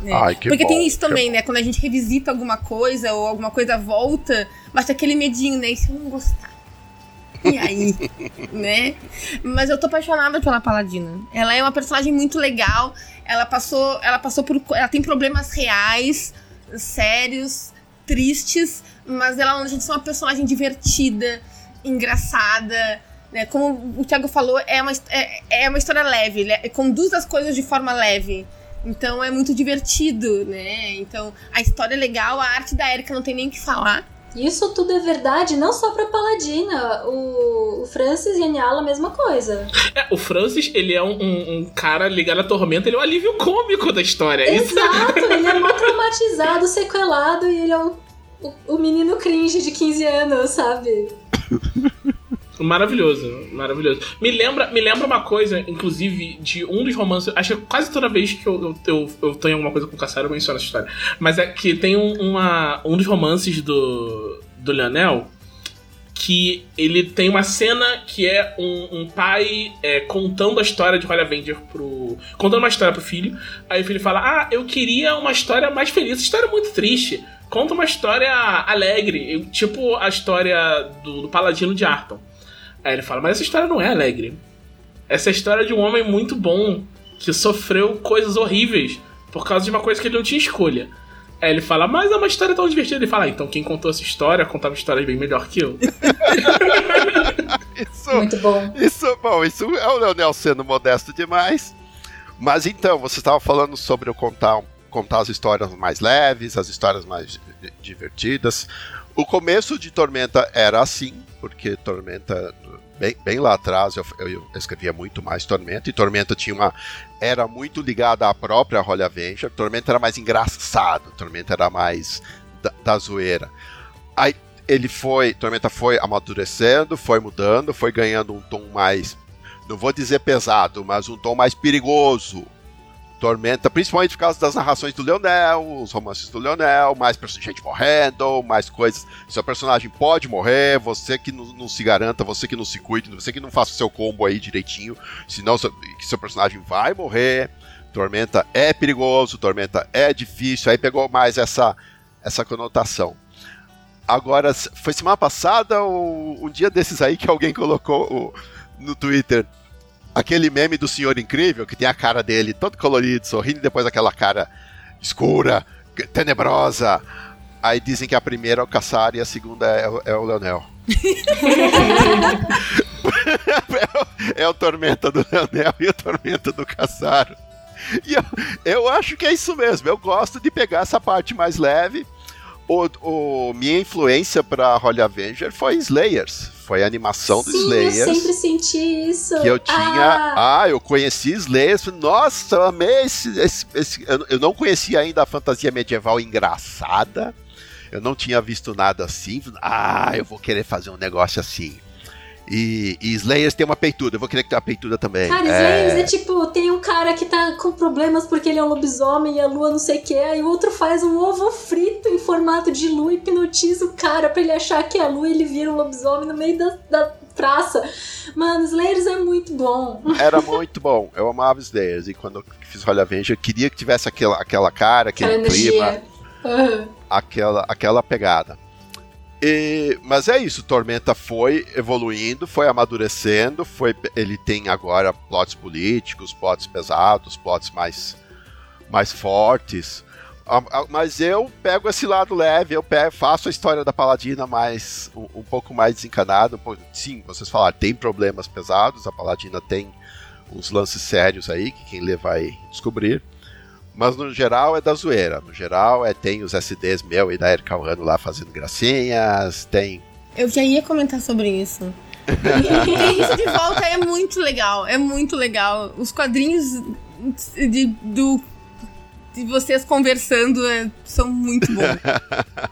Né? Ai, Porque bom, tem isso também, bom. né? Quando a gente revisita alguma coisa ou alguma coisa volta, basta aquele medinho, né? E se eu não gostar? E aí? né? Mas eu tô apaixonada pela Paladina. Ela é uma personagem muito legal. Ela passou, ela passou por. Ela tem problemas reais, sérios, tristes, mas ela não deixa de ser uma personagem divertida, engraçada, né? Como o Thiago falou, é uma, é, é uma história leve, né? conduz as coisas de forma leve. Então é muito divertido, né? Então a história é legal, a arte da Erika não tem nem o que falar. Isso tudo é verdade, não só pra Paladina. O, o Francis e a Niala, a mesma coisa. É, o Francis, ele é um, um, um, cara ligado à tormenta, ele é um alívio cômico da história. É Exato, ele é muito traumatizado, sequelado, e ele é um o, o menino cringe de 15 anos, sabe? Maravilhoso, maravilhoso. Me lembra, me lembra uma coisa, inclusive, de um dos romances. Acho que quase toda vez que eu, eu, eu tenho alguma coisa com o Caçaro, eu menciono essa história. Mas é que tem um, uma, um dos romances do, do Leonel que ele tem uma cena que é um, um pai é, contando a história de Holly Avenger pro. contando uma história pro filho. Aí o filho fala: Ah, eu queria uma história mais feliz. Essa história é muito triste conta uma história alegre, tipo a história do, do Paladino de Arton. Aí ele fala, mas essa história não é alegre. Essa é a história de um homem muito bom que sofreu coisas horríveis por causa de uma coisa que ele não tinha escolha. Aí ele fala, mas é uma história tão divertida. Ele fala, ah, então quem contou essa história contava histórias bem melhor que eu. isso, muito bom. Isso, bom, isso é o Leonel sendo modesto demais. Mas então, você estava falando sobre eu contar um contar as histórias mais leves, as histórias mais divertidas. O começo de Tormenta era assim, porque Tormenta, bem, bem lá atrás, eu, eu, escrevia muito mais Tormenta, e Tormenta tinha uma. era muito ligada à própria Holy Avenger. Tormenta era mais engraçado, Tormenta era mais da, da zoeira. Aí ele foi, Tormenta foi amadurecendo, foi mudando, foi ganhando um tom mais, não vou dizer pesado, mas um tom mais perigoso, Tormenta, principalmente por causa das narrações do Leonel, os romances do Leonel, mais gente morrendo, mais coisas. Seu personagem pode morrer, você que não, não, se garanta, você que não se cuide, você que não faça o seu combo aí direitinho, senão seu, seu personagem vai morrer. Tormenta é perigoso, Tormenta é difícil, aí pegou mais essa, essa conotação. Agora, foi semana passada ou um dia desses aí que alguém colocou no Twitter aquele meme do Senhor Incrível, que tem a cara dele todo colorido, sorrindo, e depois aquela cara escura, tenebrosa. Aí dizem que a primeira é o Caçar e a segunda é, é o Leonel. é, o, é o Tormenta do Leonel e o Tormenta do Caçar. E eu, eu acho que é isso mesmo. Eu gosto de pegar essa parte mais leve. O, o minha influência para Holy Avenger foi Slayers foi a animação Sim, do Slayers. Eu sempre senti isso. Que eu tinha. Ah, ah eu conheci Slayers. Nossa, eu amei esse. esse, esse eu, eu não conhecia ainda a fantasia medieval engraçada. Eu não tinha visto nada assim. Ah, eu vou querer fazer um negócio assim. E, e Slayers tem uma peituda, eu vou querer que tenha uma peituda também. Cara, Slayers é... é tipo, tem um cara que tá com problemas porque ele é um lobisomem e a lua não sei o que, e o outro faz um ovo frito em formato de lua e hipnotiza o cara pra ele achar que é a lua e ele vira um lobisomem no meio da, da praça. Mano, Slayers é muito bom. Era muito bom. Eu amava Slayers. E quando eu fiz Holly Avenger, eu queria que tivesse aquela, aquela cara, aquele clima. Uhum. Aquela, aquela pegada. E, mas é isso, Tormenta foi evoluindo, foi amadurecendo, foi, ele tem agora plots políticos, plots pesados, plots mais, mais fortes. Mas eu pego esse lado leve, eu pego, faço a história da Paladina mais um, um pouco mais desencanada. Um sim, vocês falaram, tem problemas pesados, a Paladina tem uns lances sérios aí que quem lê vai descobrir. Mas no geral é da zoeira. No geral é tem os SDs meu e da Erika Rano lá fazendo gracinhas, tem. Eu já ia comentar sobre isso. e isso de volta é muito legal, é muito legal. Os quadrinhos de, do de vocês conversando é, são muito bons.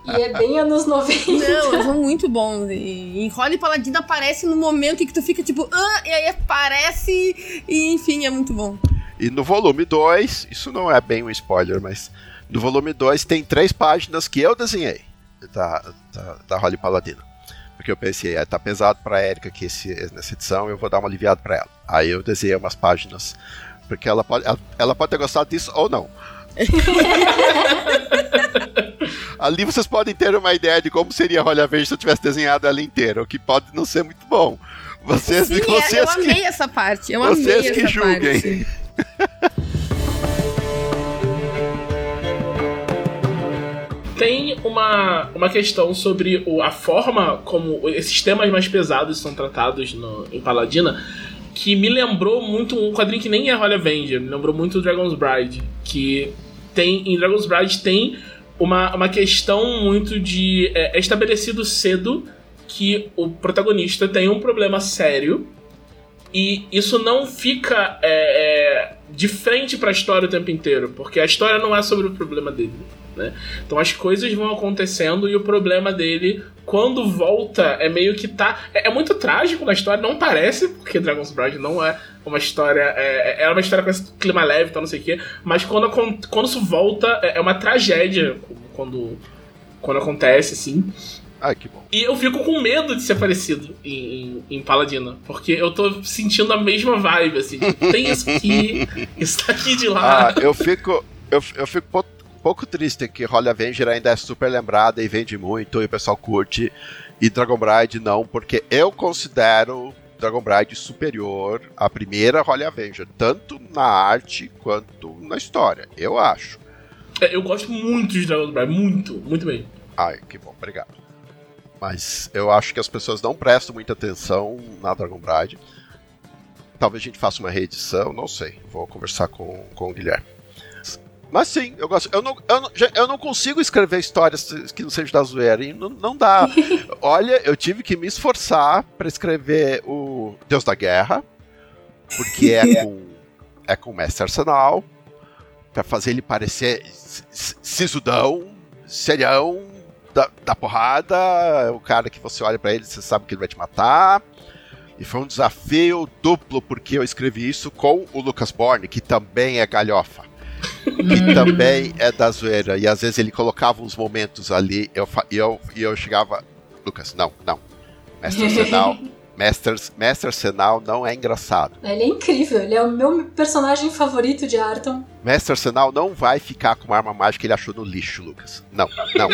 e é bem anos 90. Não, são muito bons. E, e Holly Paladino aparece no momento em que tu fica tipo, ah, e aí aparece, e enfim, é muito bom. E no volume 2, isso não é bem um spoiler, mas no volume 2 tem três páginas que eu desenhei da, da, da Holly Paladino. Porque eu pensei, é, tá pesado pra Erika aqui esse, nessa edição, eu vou dar uma aliviada pra ela. Aí eu desenhei umas páginas, porque ela pode, ela, ela pode ter gostado disso ou não. Ali vocês podem ter uma ideia de como seria a Rolha Verde se eu tivesse desenhado ela inteira, o que pode não ser muito bom. Vocês, Sim, vocês eu amei que, essa parte. Eu vocês amei que julguem. Tem uma, uma questão sobre o, a forma como esses temas mais pesados são tratados no, em Paladina que me lembrou muito um quadrinho que nem é Holy Avenger, me lembrou muito Dragon's Bride, que tem em Dragon's Bride tem uma, uma questão muito de é, é estabelecido cedo que o protagonista tem um problema sério e isso não fica é, é, de frente para a história o tempo inteiro, porque a história não é sobre o problema dele. Né? Então as coisas vão acontecendo e o problema dele, quando volta, é meio que tá. É, é muito trágico na história, não parece, porque Dragon's Bride não é uma história. É, é, é uma história com esse clima leve, então não sei o quê. Mas quando, quando isso volta, é, é uma tragédia quando, quando acontece, assim. Ah, que bom. E eu fico com medo de ser parecido em, em, em Paladina. Porque eu tô sentindo a mesma vibe, assim. Tem isso aqui, isso aqui de lá. Ah, eu fico. Eu, eu fico pouco triste que Holy Avenger ainda é super lembrada e vende muito e o pessoal curte. E Dragon Bride não, porque eu considero Dragon Bride superior à primeira Holy Avenger, tanto na arte quanto na história, eu acho. É, eu gosto muito de Dragon Bride, muito, muito bem. Ai, que bom, obrigado. Mas eu acho que as pessoas não prestam muita atenção na Dragon Bride. Talvez a gente faça uma reedição, não sei. Vou conversar com, com o Guilherme. Mas sim, eu gosto. Eu não, eu não, eu não consigo escrever histórias que não sejam da zoeira. E não, não dá. Olha, eu tive que me esforçar para escrever o Deus da Guerra, porque é com, é com o Mestre Arsenal, para fazer ele parecer sisudão, serião, da, da porrada. É o cara que você olha para ele, você sabe que ele vai te matar. E foi um desafio duplo, porque eu escrevi isso com o Lucas Borne, que também é galhofa que também é da zoeira. E às vezes ele colocava uns momentos ali eu, e eu, e eu chegava. Lucas, não, não. Mestre Arsenal. Mestre, Mestre Arsenal não é engraçado. Ele é incrível, ele é o meu personagem favorito de Arton. Mestre Arsenal não vai ficar com uma arma mágica que ele achou no lixo, Lucas. Não, não.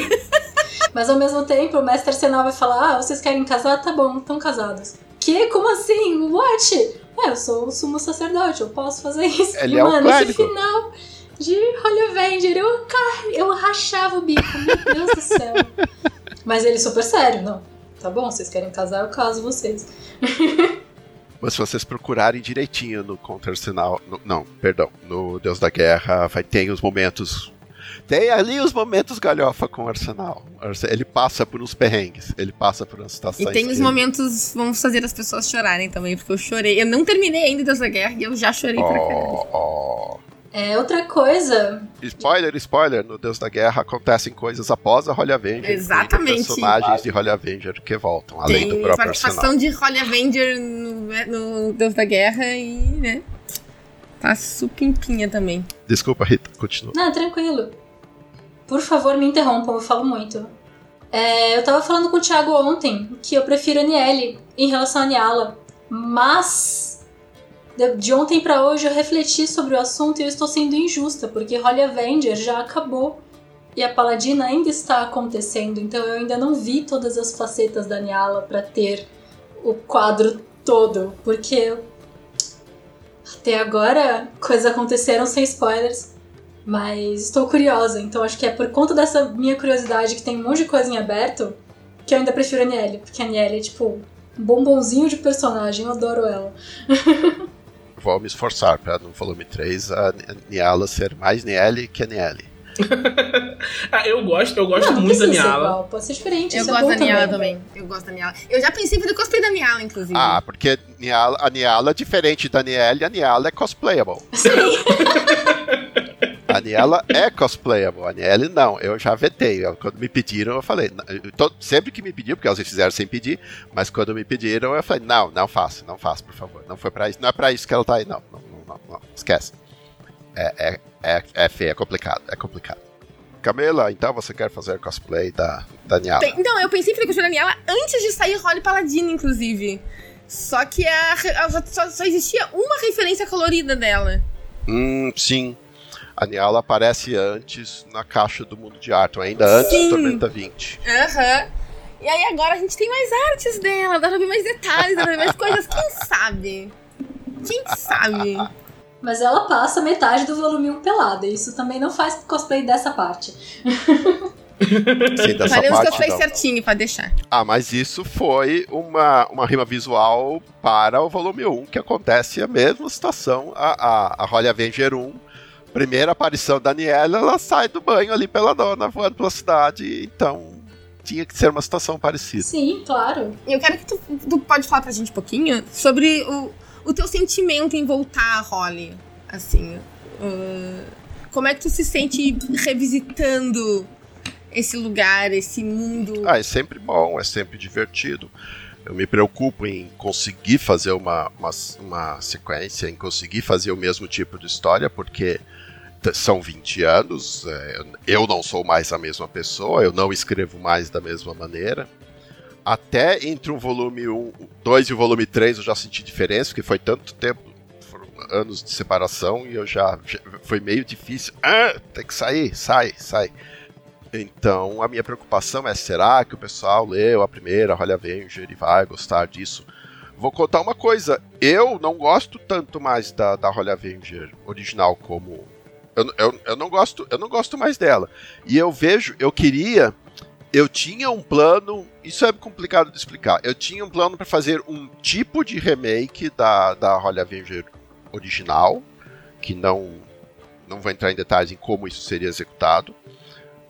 Mas ao mesmo tempo, o Mestre Arsenal vai falar: Ah, vocês querem casar? Tá bom, estão casados. Que? Como assim? What? É, eu sou o sumo sacerdote, eu posso fazer isso. Ele e, é mano, esse final de Holy Avenger, eu, eu rachava o bico, meu Deus do céu. Mas ele super sério, não. Tá bom, vocês querem casar, eu caso vocês. Mas se vocês procurarem direitinho no Counter Sinal. No, não, perdão. No Deus da Guerra, vai ter os momentos tem ali os momentos galhofa com o Arsenal. Ele passa por uns perrengues, ele passa por umas situações. E tem os momentos vamos fazer as pessoas chorarem também, porque eu chorei. Eu não terminei ainda dessa guerra e eu já chorei oh, pra caramba. Oh. É, outra coisa. Spoiler, spoiler, no Deus da Guerra acontecem coisas após a Holly Avenger. Exatamente. personagens de Holly Avenger que voltam, além Tem do próprio participação de Holly Avenger no, no Deus da Guerra e, né? Tá supimpinha também. Desculpa, Rita, continua. Não, tranquilo. Por favor, me interrompam, eu falo muito. É, eu tava falando com o Thiago ontem que eu prefiro a Niele em relação a Niala. Mas de, ontem pra hoje eu refleti sobre o assunto e eu estou sendo injusta, porque Holly Avenger já acabou. E a Paladina ainda está acontecendo, então eu ainda não vi todas as facetas da Niala pra ter o quadro todo, porque até agora coisas aconteceram sem spoilers. Mas estou curiosa, então acho que é por conta dessa minha curiosidade que tem um monte de coisa em aberto que eu ainda prefiro a Niele, porque a Niele é tipo um bombonzinho de personagem, eu adoro ela. Vou me esforçar para no volume 3 a Niala ser mais Niele que a Niele. ah, eu gosto, eu gosto não, muito da Niala. pode ser diferente. Eu é gosto bom da Niala também. também. Eu gosto da Niala. Eu já pensei em fazer cosplay da Niala, inclusive. Ah, porque Niala, a Niala é diferente da Niele, a Niala é cosplayable. A Niela é cosplayable, a Niele não. Eu já vetei. Quando me pediram, eu falei. sempre que me pediram, porque elas fizeram sem pedir, mas quando me pediram, eu falei: não, não faça, não faça, por favor. Não foi para isso, não é pra isso que ela tá aí, não. Não, não, não, não. esquece. É, é, é, é feio, é complicado, é complicado. Camila, então você quer fazer cosplay da, da Niala? Tem- não, eu pensei em fazer cosplay da Niala antes de sair Holly Paladino, inclusive. Só que a, a- só, só existia uma referência colorida dela. Hum, sim. A Niala aparece antes na caixa do mundo de Arton, ainda antes Sim. do Tormenta 20. Aham. E aí agora a gente tem mais artes dela, dá pra ver mais detalhes, dá pra ver mais coisas. Quem sabe? Quem sabe? Mas ela passa metade do volume 1 pelada, e isso também não faz cosplay dessa parte. Sim, dessa Faremos parte cosplay não. certinho pra deixar. Ah, mas isso foi uma, uma rima visual para o volume 1, que acontece a mesma situação. A, a, a Holly Avenger 1, primeira aparição da Daniela, ela sai do banho ali pela dona, voando pela cidade, então tinha que ser uma situação parecida. Sim, claro. E eu quero que tu, tu pode falar pra gente um pouquinho sobre o, o teu sentimento em voltar a Holly. Assim, uh, como é que tu se sente revisitando esse lugar, esse mundo? Ah, é sempre bom, é sempre divertido. Eu me preocupo em conseguir fazer uma, uma, uma sequência, em conseguir fazer o mesmo tipo de história, porque são 20 anos, é, eu não sou mais a mesma pessoa, eu não escrevo mais da mesma maneira. Até entre o volume 1, 2 e o volume 3 eu já senti diferença, porque foi tanto tempo, foram anos de separação e eu já, já foi meio difícil. Ah, tem que sair, sai, sai. Então a minha preocupação é: será que o pessoal leu a primeira Holly Avenger e vai gostar disso? Vou contar uma coisa: eu não gosto tanto mais da, da Holly Avenger original como. Eu, eu, eu, não gosto, eu não gosto mais dela. E eu vejo, eu queria. Eu tinha um plano. Isso é complicado de explicar. Eu tinha um plano para fazer um tipo de remake da, da Holly Avenger original, que não. Não vou entrar em detalhes em como isso seria executado.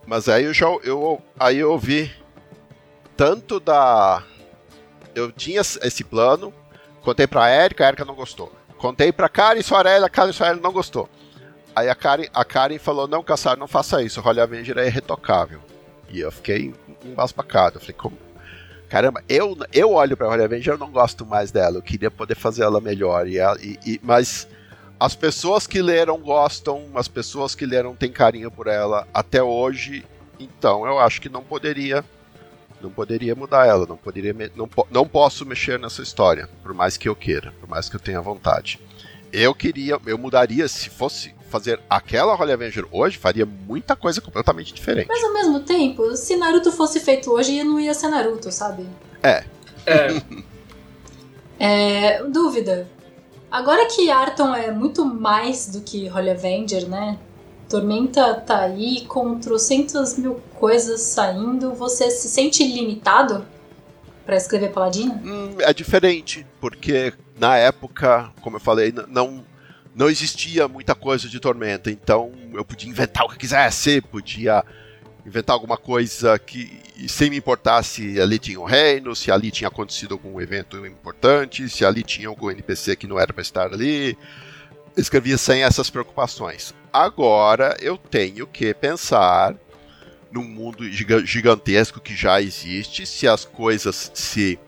Mas aí eu já eu, aí eu ouvi tanto da eu tinha esse plano, contei pra Erika, a Erika não gostou. Contei pra Karen Soarelli, a Karen Soarelli não gostou. Aí a Karen, a Karen falou: "Não, Caçar, não faça isso. O Holly Avenger é retocável". E eu fiquei embasbacado. Eu falei: "Como Caramba, eu, eu olho pra Holly Avenger, eu não gosto mais dela. Eu queria poder fazer ela melhor. E, e- e- mas as pessoas que leram gostam, as pessoas que leram têm carinho por ela até hoje. Então eu acho que não poderia não poderia mudar ela, não poderia não, não posso mexer nessa história, por mais que eu queira, por mais que eu tenha vontade. Eu queria, eu mudaria se fosse fazer aquela Holly Avenger hoje, faria muita coisa completamente diferente. Mas ao mesmo tempo, se Naruto fosse feito hoje, não ia ser Naruto, sabe? É, É, dúvida. Agora que Arton é muito mais do que Holy Avenger, né? Tormenta tá aí com trocentas mil coisas saindo. Você se sente limitado pra escrever Paladina? Hum, é diferente, porque na época, como eu falei, não, não existia muita coisa de Tormenta, então eu podia inventar o que quisesse, podia inventar alguma coisa que sem me importar se ali tinha um reino, se ali tinha acontecido algum evento importante, se ali tinha algum NPC que não era para estar ali. escrevia sem essas preocupações. Agora eu tenho que pensar num mundo gigantesco que já existe, se as coisas se,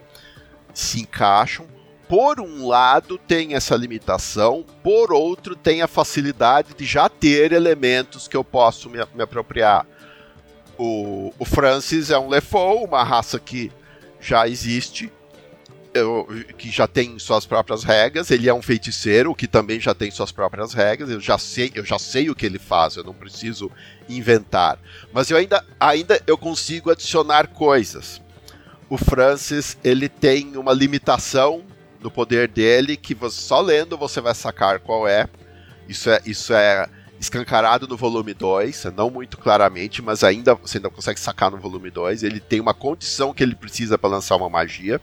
se encaixam. Por um lado, tem essa limitação, por outro, tem a facilidade de já ter elementos que eu posso me, me apropriar. O, o Francis é um Lefou, uma raça que já existe, eu, que já tem suas próprias regras. Ele é um feiticeiro que também já tem suas próprias regras. Eu já sei, eu já sei o que ele faz. Eu não preciso inventar. Mas eu ainda, ainda eu consigo adicionar coisas. O Francis ele tem uma limitação no poder dele que você, só lendo você vai sacar qual é. Isso é, isso é escancarado no volume 2, não muito claramente, mas ainda você ainda consegue sacar no volume 2. Ele tem uma condição que ele precisa para lançar uma magia.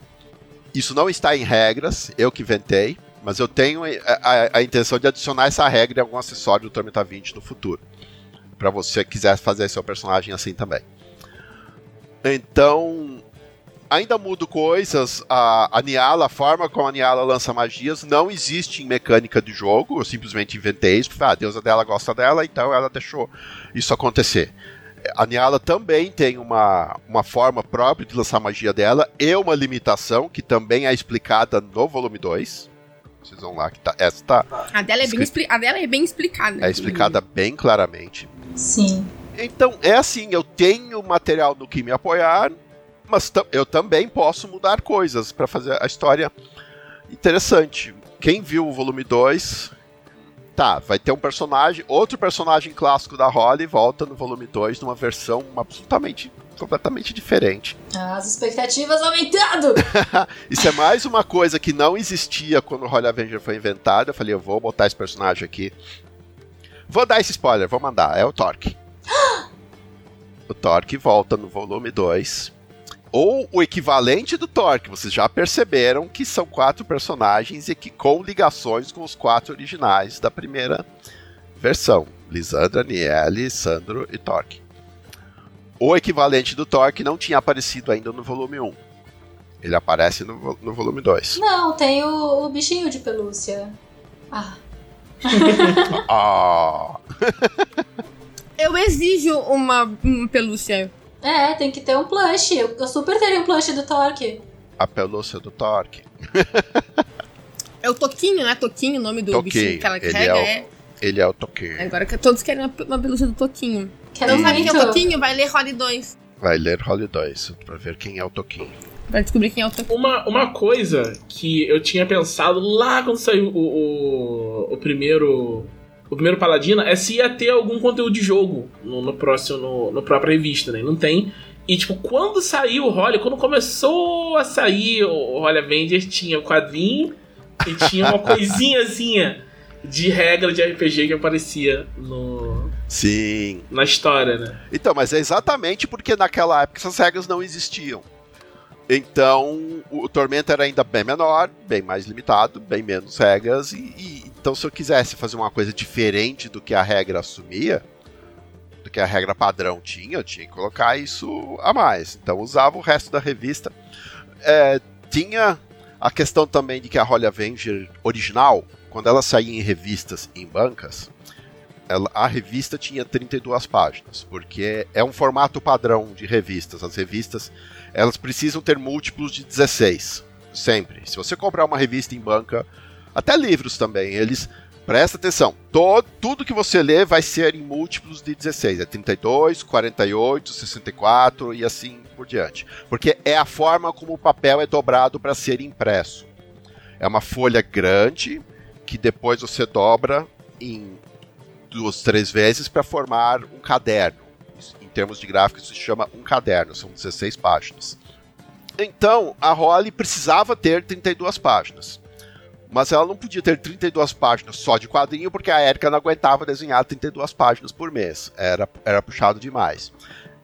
Isso não está em regras, eu que inventei, mas eu tenho a, a, a intenção de adicionar essa regra em algum acessório do Tormenta 20 no futuro. para você quiser fazer seu personagem assim também. Então, ainda mudo coisas. A, a Niala, a forma como a Niala lança magias, não existe em mecânica de jogo. Eu simplesmente inventei isso, porque ah, a deusa dela gosta dela, então ela deixou isso acontecer a Niala também tem uma, uma forma própria de lançar magia dela e uma limitação que também é explicada no volume 2. Vocês vão lá que tá. Essa tá. A dela é, bem, a dela é bem explicada. É explicada bem claramente. Sim. Então, é assim, eu tenho material no que me apoiar, mas eu também posso mudar coisas para fazer a história interessante. Quem viu o volume 2 tá, vai ter um personagem, outro personagem clássico da Holly volta no volume 2 numa versão absolutamente completamente diferente. As expectativas aumentando! Isso é mais uma coisa que não existia quando o Holly Avenger foi inventado. Eu falei, eu vou botar esse personagem aqui. Vou dar esse spoiler, vou mandar. É o Torque. o Torque volta no volume 2 ou o equivalente do Thor, que vocês já perceberam que são quatro personagens e que com ligações com os quatro originais da primeira versão: Lisandra, Niele, Sandro e Torque. O equivalente do Thor que não tinha aparecido ainda no volume 1. Ele aparece no, no volume 2. Não, tem o, o bichinho de pelúcia. Ah. ah. Eu exijo uma, uma pelúcia é, tem que ter um plush. Eu, eu super teria um plush do Torque. A pelúcia do Torque. é o Toquinho, né? Toquinho, o nome do Toquinho. bichinho que ela carrega. É, o, é... Ele é o Toquinho. Agora que todos querem uma, uma pelúcia do Toquinho. Quero Não sabe quem é o Toquinho? Vai ler Holly 2. Vai ler Holly 2 pra ver quem é o Toquinho. Pra descobrir quem é o Toquinho. Uma, uma coisa que eu tinha pensado lá quando saiu o, o, o primeiro o primeiro Paladino é se ia ter algum conteúdo de jogo no, no próximo, no, no própria revista, né? Não tem. E, tipo, quando saiu o Holly, quando começou a sair o Holly Avengers, tinha o quadrinho e tinha uma coisinhazinha de regra de RPG que aparecia no. Sim. Na história, né? Então, mas é exatamente porque naquela época essas regras não existiam. Então, o Tormenta era ainda bem menor, bem mais limitado, bem menos regras, e, e então, se eu quisesse fazer uma coisa diferente do que a regra assumia, do que a regra padrão tinha, eu tinha que colocar isso a mais. Então, usava o resto da revista. É, tinha a questão também de que a Holly Avenger original, quando ela saía em revistas em bancas, ela, a revista tinha 32 páginas, porque é um formato padrão de revistas. As revistas elas precisam ter múltiplos de 16, sempre. Se você comprar uma revista em banca, até livros também, eles. Presta atenção, todo, tudo que você lê vai ser em múltiplos de 16, é 32, 48, 64 e assim por diante. Porque é a forma como o papel é dobrado para ser impresso. É uma folha grande que depois você dobra em duas, três vezes para formar um caderno. Em termos de gráfico, isso se chama um caderno, são 16 páginas. Então, a Holly precisava ter 32 páginas. Mas ela não podia ter 32 páginas só de quadrinho, porque a Erika não aguentava desenhar 32 páginas por mês. Era, era puxado demais.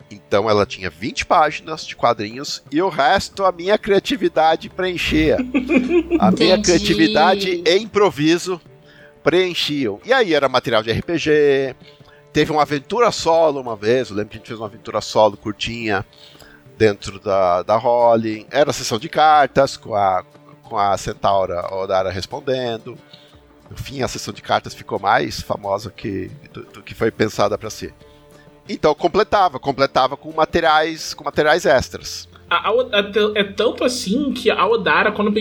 Então ela tinha 20 páginas de quadrinhos e o resto a minha criatividade preenchia. A minha criatividade e improviso preenchiam. E aí era material de RPG. Teve uma aventura solo uma vez, eu lembro que a gente fez uma aventura solo curtinha dentro da, da Holly. Era sessão de cartas com a, com a Centaura Odara respondendo. no fim, a sessão de cartas ficou mais famosa que, do, do que foi pensada para ser. Então completava, completava com materiais, com materiais extras. A, a, a, é tanto assim que a Odara, quando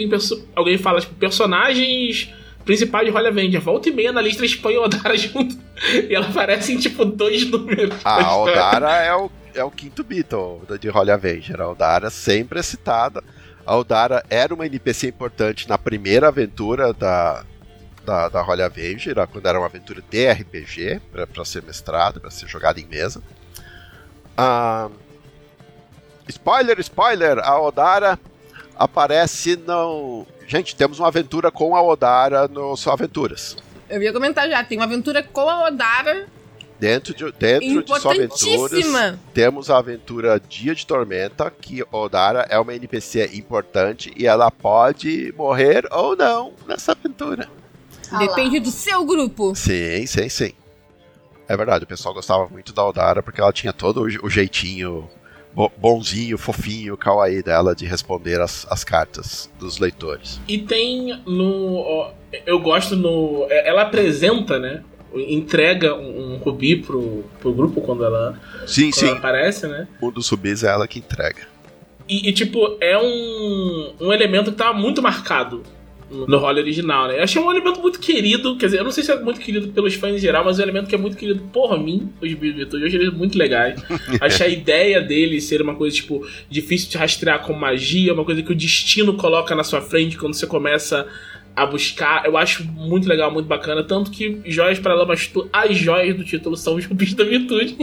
alguém fala tipo, personagens principais de Holly Avenger, volta e meia na lista eles põem a Odara junto. E ela aparece em tipo dois números. A Odara é o, é o quinto Beatle de Holly Avenger. A Odara sempre é citada. A Odara era uma NPC importante na primeira aventura da, da, da Holly Avenger, quando era uma aventura de RPG, para ser mestrado, para ser jogada em mesa. Ah, spoiler, spoiler! A Odara aparece no. Gente, temos uma aventura com a Odara no Só Aventuras. Eu ia comentar já, tem uma aventura com a Odara. Dentro de, dentro de Só Aventuras, temos a aventura Dia de Tormenta, que Odara é uma NPC importante e ela pode morrer ou não nessa aventura. Depende do seu grupo. Sim, sim, sim. É verdade, o pessoal gostava muito da Odara porque ela tinha todo o jeitinho bonzinho, fofinho, kawaii dela de responder as, as cartas dos leitores. E tem no. Eu gosto no. É, ela apresenta, né? Entrega um, um rubi pro, pro grupo quando ela, sim, quando sim. Ela aparece, né? Um dos rubis é ela que entrega. E, e, tipo, é um, um elemento que tá muito marcado no role original, né? Eu achei um elemento muito querido, quer dizer, eu não sei se é muito querido pelos fãs em geral, mas é um elemento que é muito querido por mim, os Beatles. Eu achei eles muito legais. achei a ideia dele ser uma coisa, tipo, difícil de rastrear com magia, uma coisa que o destino coloca na sua frente quando você começa a buscar. Eu acho muito legal, muito bacana. Tanto que Joias para Lamas, as joias do título são os rubis da virtude.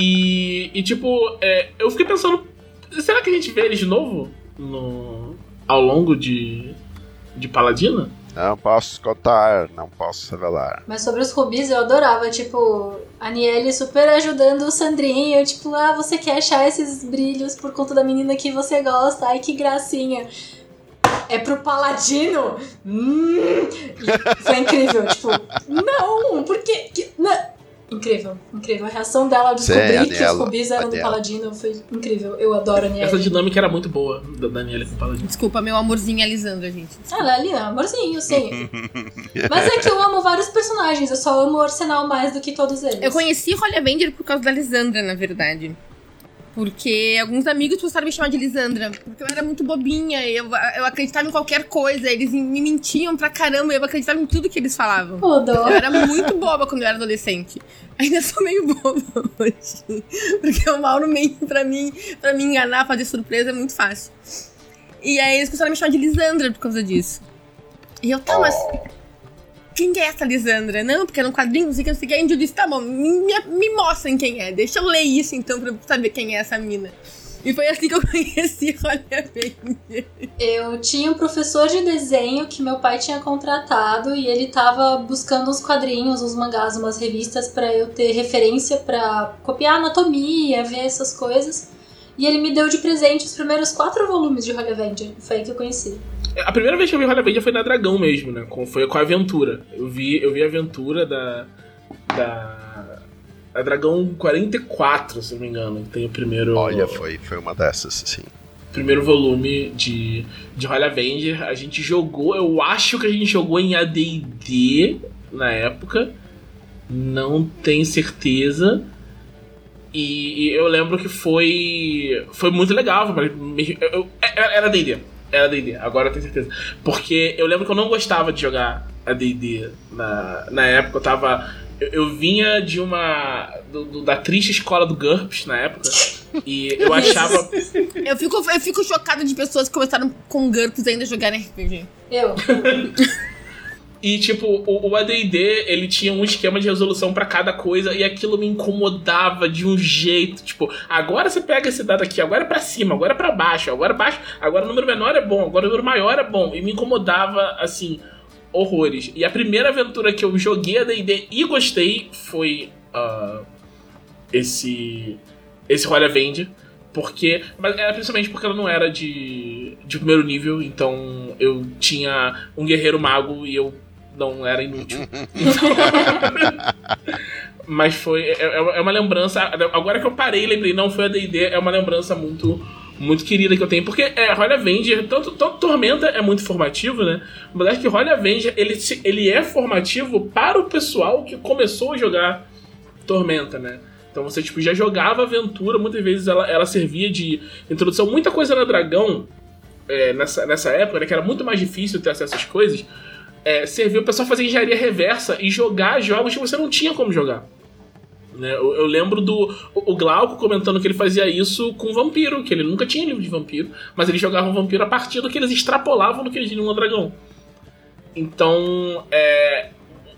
e, e, tipo, é, eu fiquei pensando, será que a gente vê eles de novo no ao longo de, de Paladina? Não posso contar, não posso revelar. Mas sobre os rubis eu adorava, tipo, a Niele super ajudando o Sandrinho, tipo, ah, você quer achar esses brilhos por conta da menina que você gosta, ai que gracinha. É pro Paladino? Hum. Foi incrível, tipo, não, porque. Que, não. Incrível, incrível. A reação dela ao descobrir que os rubis eram do Paladino foi incrível. Eu adoro a Niele. Essa dinâmica era muito boa da Daniela com o Paladino. Desculpa, meu amorzinho Alisandra, gente. Ah, ela é ali, amorzinho, sim. Mas é que eu amo vários personagens, eu só amo o Arsenal mais do que todos eles. Eu conheci Holly Avenger por causa da Alisandra, na verdade. Porque alguns amigos começaram a me chamar de Lisandra. Porque eu era muito bobinha. Eu, eu acreditava em qualquer coisa. Eles me mentiam pra caramba. Eu acreditava em tudo que eles falavam. Oh, eu era muito boba quando eu era adolescente. Ainda sou meio boba hoje. Porque o Mauro mente pra mim, pra me enganar, fazer surpresa é muito fácil. E aí eles começaram a me chamar de Lisandra por causa disso. E eu, tá, mas quem é essa Lisandra? Não, porque era um quadrinho, não sei o que, não sei o que. Aí eu disse, tá bom, me, me mostrem quem é. Deixa eu ler isso então pra saber quem é essa mina. E foi assim que eu conheci Olha Bem. Eu tinha um professor de desenho que meu pai tinha contratado e ele tava buscando uns quadrinhos, uns mangás, umas revistas para eu ter referência para copiar anatomia, ver essas coisas. E ele me deu de presente os primeiros quatro volumes de Holly Avenger. Foi aí que eu conheci. A primeira vez que eu vi Holly Avenger foi na Dragão mesmo, né? Foi com a aventura. Eu vi, eu vi a aventura da. da. A Dragão 44, se não me engano. Tem o primeiro. Olha, foi, foi uma dessas, sim. Primeiro volume de, de Holly Avenger. A gente jogou, eu acho que a gente jogou em ADD na época. Não tenho certeza. E, e eu lembro que foi. Foi muito legal. Eu, eu, era ADD era D&D, agora eu tenho certeza. Porque eu lembro que eu não gostava de jogar a D&D na, na época, eu tava... Eu, eu vinha de uma... Do, do, da triste escola do GURPS na época, e eu achava... eu, fico, eu fico chocada de pessoas que começaram com GURPS ainda jogarem RPG. Eu. E, tipo, o, o AD&D, ele tinha um esquema de resolução para cada coisa e aquilo me incomodava de um jeito. Tipo, agora você pega esse dado aqui, agora é pra cima, agora é pra baixo, agora é baixo, agora o número menor é bom, agora o número maior é bom. E me incomodava, assim, horrores. E a primeira aventura que eu joguei AD&D e gostei foi uh, esse... Esse Roll Avenger. Porque. Mas era principalmente porque ela não era de, de primeiro nível, então eu tinha um guerreiro mago e eu não era inútil. Mas foi. É, é, é, uma lembrança. Agora que eu parei lembrei, não foi a DD, é uma lembrança muito muito querida que eu tenho. Porque é, Royal Avenger, tanto, tanto Tormenta é muito formativo, né? Mas acho que Royal Avenger, ele, ele é formativo para o pessoal que começou a jogar Tormenta, né? Então você tipo, já jogava aventura, muitas vezes ela, ela servia de introdução. Muita coisa na Dragão, é, nessa, nessa época, né, que era muito mais difícil ter acesso essas coisas, é, serviu o pessoal fazer engenharia reversa e jogar jogos que você não tinha como jogar. Né? Eu, eu, lembro do o, Glauco comentando que ele fazia isso com vampiro, que ele nunca tinha livro de vampiro, mas ele jogava vampiro a partir do que eles extrapolavam do que eles viam no dragão. Então, é,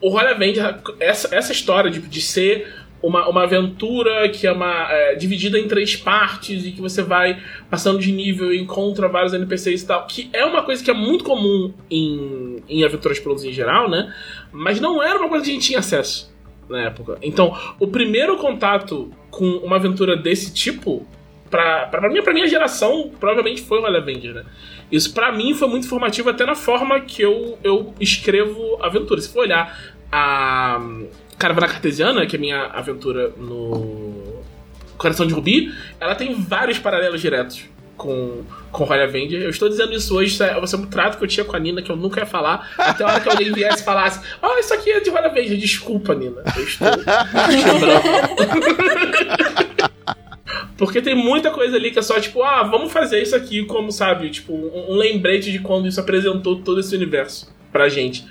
o Royal Avenger, essa, essa história de, de ser uma, uma aventura que é, uma, é, dividida em três partes e que você vai passando de nível e encontra vários NPCs e tal, que é uma coisa que é muito comum em, em aventuras pelos em geral, né? Mas não era uma coisa que a gente tinha acesso na época. Então, o primeiro contato com uma aventura desse tipo, pra, pra, minha, pra minha geração, provavelmente foi o Avenger, né? Isso para mim foi muito informativo até na forma que eu, eu escrevo aventuras. Se for olhar a Caravana Cartesiana, que é a minha aventura no Coração de Rubi, ela tem vários paralelos diretos com, com Royal Avenger. Eu estou dizendo isso hoje, vai ser um trato que eu tinha com a Nina que eu nunca ia falar, até a hora que alguém viesse e falasse: Ah, oh, isso aqui é de Royal Avenger. Desculpa, Nina. Eu estou. Porque tem muita coisa ali que é só tipo, ah, vamos fazer isso aqui como, sabe, tipo, um, um lembrete de quando isso apresentou todo esse universo pra gente.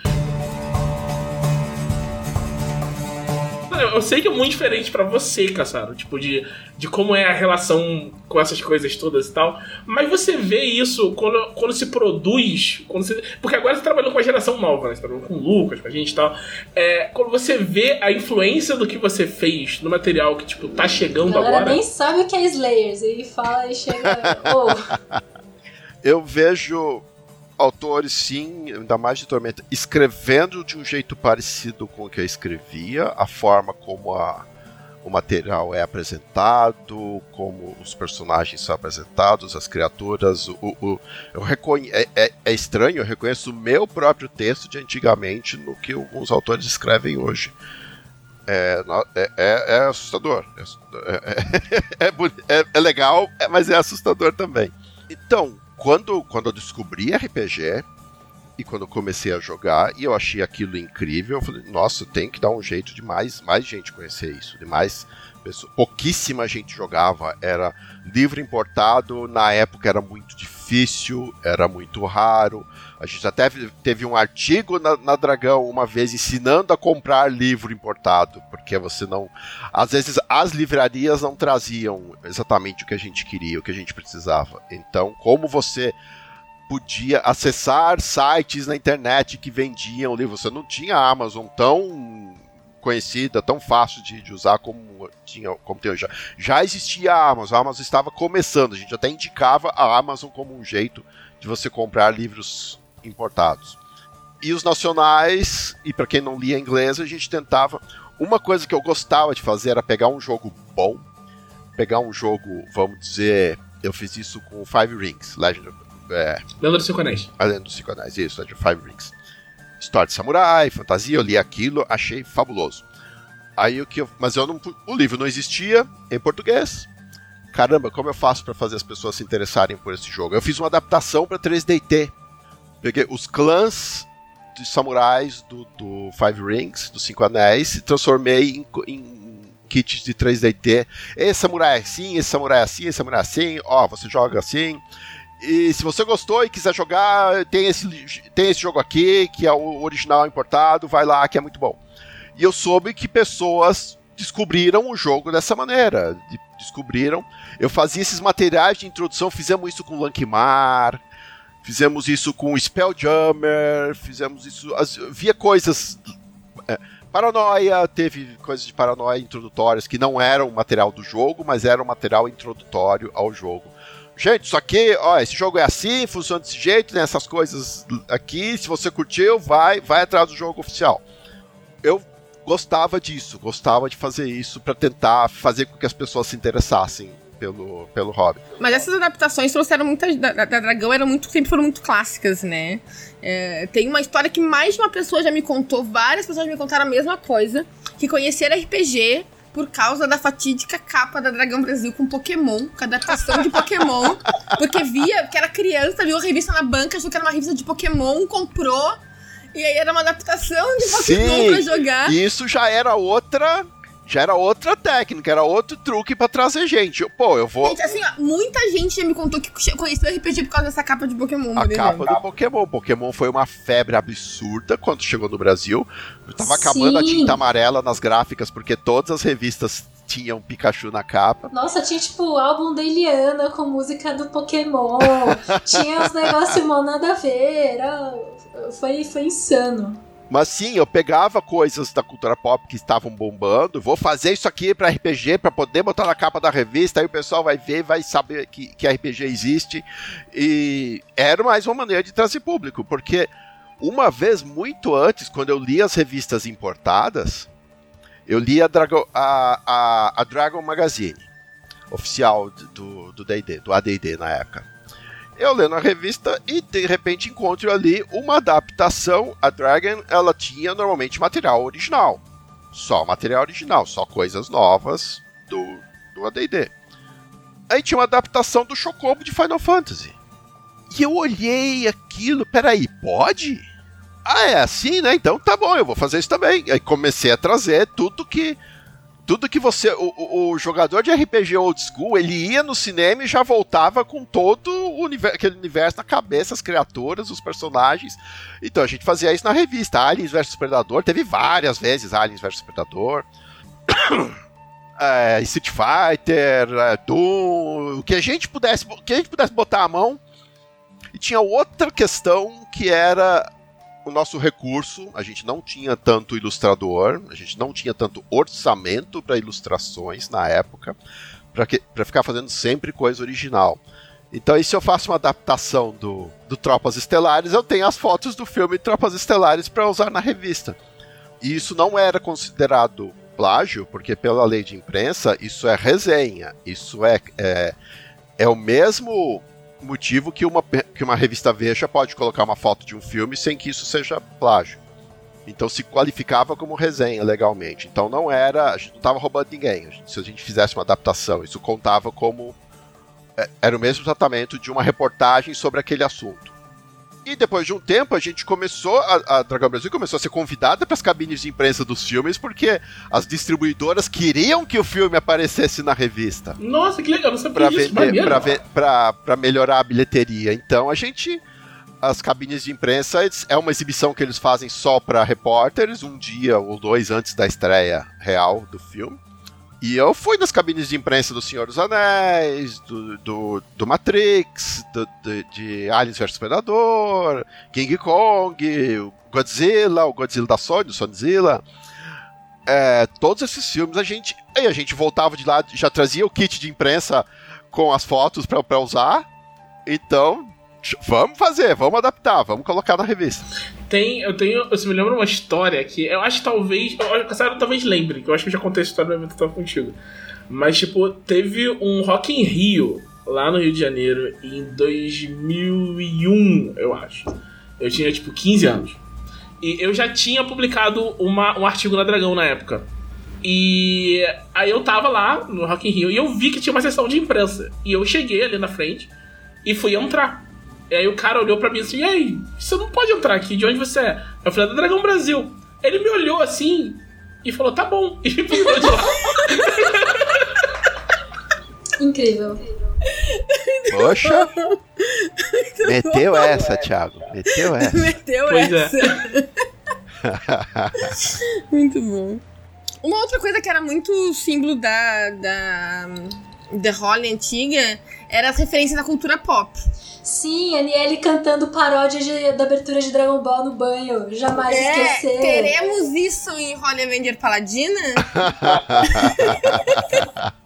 Eu sei que é muito diferente para você, Caçaro, tipo, de, de como é a relação com essas coisas todas e tal. Mas você vê isso quando, quando se produz. Quando você, porque agora você trabalhou com a geração nova, né? Você trabalhou com o Lucas, com a gente e tal. É, quando você vê a influência do que você fez no material que, tipo, tá chegando a agora. nem sabe o que é Slayers. E fala e chega. oh. Eu vejo autores, sim, ainda mais de Tormenta, escrevendo de um jeito parecido com o que eu escrevia, a forma como a, o material é apresentado, como os personagens são apresentados, as criaturas. O, o eu reconhe é, é, é, estranho, eu reconheço o meu próprio texto de antigamente no que alguns autores escrevem hoje. É, é, é, é assustador. É, é, é legal, mas é assustador também. Então, quando, quando eu descobri RPG e quando eu comecei a jogar e eu achei aquilo incrível, eu falei, nossa, tem que dar um jeito de mais, mais gente conhecer isso, de mais pessoas. Pouquíssima gente jogava, era livro importado, na época era muito difícil, era muito raro. A gente até teve um artigo na, na, Dragão uma vez ensinando a comprar livro importado, porque você não. Às vezes as livrarias não traziam exatamente o que a gente queria, o que a gente precisava. Então, como você podia acessar sites na internet que vendiam livros, você não tinha a Amazon tão conhecida, tão fácil de, de, usar como tinha como tem já. Já existia a Amazon, a Amazon estava começando, a gente até indicava a Amazon como um jeito de você comprar livros importados. E os nacionais, e para quem não lia inglês, a gente tentava. Uma coisa que eu gostava de fazer era pegar um jogo bom, pegar um jogo, vamos dizer, eu fiz isso com Five Rings, Legend of. É, Lenda dos Cinco Anéis. A Lenda dos Cinco Anéis, isso, Legend of Five Rings. História de samurai, fantasia, eu li aquilo, achei fabuloso. Aí o que eu, mas eu não, o livro não existia em português. Caramba, como eu faço para fazer as pessoas se interessarem por esse jogo? Eu fiz uma adaptação para 3DT Peguei os clãs de samurais do, do Five Rings, dos Cinco Anéis, e transformei em, em kits de 3DT. Esse samurai é assim, esse samurai é assim, esse samurai é assim, ó, você joga assim. E se você gostou e quiser jogar, tem esse, tem esse jogo aqui, que é o original importado, vai lá que é muito bom. E eu soube que pessoas descobriram o jogo dessa maneira. Descobriram. Eu fazia esses materiais de introdução, fizemos isso com Lankmar, Fizemos isso com Spelljammer, fizemos isso. As, via coisas. É, paranoia, teve coisas de paranoia introdutórias que não eram material do jogo, mas eram material introdutório ao jogo. Gente, isso aqui, ó, esse jogo é assim, funciona desse jeito, tem essas coisas aqui. Se você curtiu, vai, vai atrás do jogo oficial. Eu gostava disso, gostava de fazer isso para tentar fazer com que as pessoas se interessassem pelo, pelo hobby. Mas essas adaptações trouxeram muitas. Da, da Dragão eram muito, sempre foram muito clássicas, né? É, tem uma história que mais de uma pessoa já me contou, várias pessoas me contaram a mesma coisa: que conheceram RPG por causa da fatídica capa da Dragão Brasil com Pokémon, com a adaptação de Pokémon. Porque via, que era criança, viu a revista na banca, achou que era uma revista de Pokémon, comprou. E aí era uma adaptação de Pokémon Sim, pra jogar. E isso já era outra. Já era outra técnica, era outro truque pra trazer gente. Pô, eu vou. Gente, assim, ó, muita gente já me contou que conheceu RPG por causa dessa capa de Pokémon. A por capa do Pokémon. Pokémon foi uma febre absurda quando chegou no Brasil. Tava acabando a Sim. tinta amarela nas gráficas, porque todas as revistas tinham Pikachu na capa. Nossa, tinha tipo o álbum da Eliana com música do Pokémon. tinha uns negócios mó nada a ver. Era... Foi, foi insano. Mas sim, eu pegava coisas da cultura pop que estavam bombando, vou fazer isso aqui pra RPG, pra poder botar na capa da revista, aí o pessoal vai ver, vai saber que, que RPG existe. E era mais uma maneira de trazer público, porque uma vez muito antes, quando eu li as revistas importadas, eu li a Dragon, a, a, a Dragon Magazine, oficial do D&D, do AD&D na época. Eu lendo a revista e de repente encontro ali uma adaptação. A Dragon, ela tinha normalmente material original. Só material original, só coisas novas do, do AD&D. Aí tinha uma adaptação do Chocobo de Final Fantasy. E eu olhei aquilo, peraí, pode? Ah, é assim, né? Então tá bom, eu vou fazer isso também. Aí comecei a trazer tudo que tudo que você. O, o- jogador de RPG old school, ele ia no cinema e já voltava com todo o univer- aquele universo na cabeça, as criaturas, os personagens. Então a gente fazia isso na revista. Aliens vs Predador, teve várias vezes Aliens vs Predador. é, Street Fighter, é, Doom, o que a gente pudesse, que a gente pudesse botar a mão. E tinha outra questão que era o nosso recurso, a gente não tinha tanto ilustrador, a gente não tinha tanto orçamento para ilustrações na época, para ficar fazendo sempre coisa original. Então, aí, se eu faço uma adaptação do, do Tropas Estelares, eu tenho as fotos do filme Tropas Estelares para usar na revista. E isso não era considerado plágio, porque pela lei de imprensa, isso é resenha. Isso é, é, é o mesmo motivo que uma, que uma revista Veja pode colocar uma foto de um filme sem que isso seja plágio. Então se qualificava como resenha legalmente. Então não era. A gente não estava roubando ninguém. Se a gente fizesse uma adaptação, isso contava como. é, Era o mesmo tratamento de uma reportagem sobre aquele assunto. E depois de um tempo, a gente começou, a, a Dragão Brasil começou a ser convidada para as cabines de imprensa dos filmes, porque as distribuidoras queriam que o filme aparecesse na revista Nossa, que legal, não sabia para disso, vender, pra, ve- pra- pra melhorar a bilheteria. Então a gente as cabines de imprensa é uma exibição que eles fazem só para repórteres um dia ou dois antes da estreia real do filme. E eu fui nas cabines de imprensa do Senhor dos Anéis, do, do, do Matrix, do, de, de Aliens vs Predador, King Kong, Godzilla, o Godzilla da Sony, o Sonyzilla. É, todos esses filmes a gente. Aí a gente voltava de lá, já trazia o kit de imprensa com as fotos pra usar. Então, vamos fazer, vamos adaptar, vamos colocar na revista. Tem, eu tenho. Eu me lembro uma história que eu acho que talvez. Eu, Sarah talvez lembre, que eu acho que eu já contei essa história no evento que eu tava contigo. Mas, tipo, teve um Rock in Rio lá no Rio de Janeiro em 2001, eu acho. Eu tinha, tipo, 15 anos. E eu já tinha publicado uma, um artigo na Dragão na época. E aí eu tava lá no Rock in Rio e eu vi que tinha uma sessão de imprensa. E eu cheguei ali na frente e fui entrar. E aí o cara olhou pra mim assim, e aí, você não pode entrar aqui, de onde você é? Eu falei, "É da Dragão Brasil. Ele me olhou assim e falou, tá bom. E me virou de lá. Incrível. Poxa! Meteu essa, Thiago. Meteu essa. Meteu Pois é. essa. muito bom. Uma outra coisa que era muito símbolo da, da The Holly antiga era as referências da cultura pop. Sim, a Niele cantando paródia de- da abertura de Dragon Ball no banho. Jamais É, esquecer. teremos isso em Holly Avenger Paladina?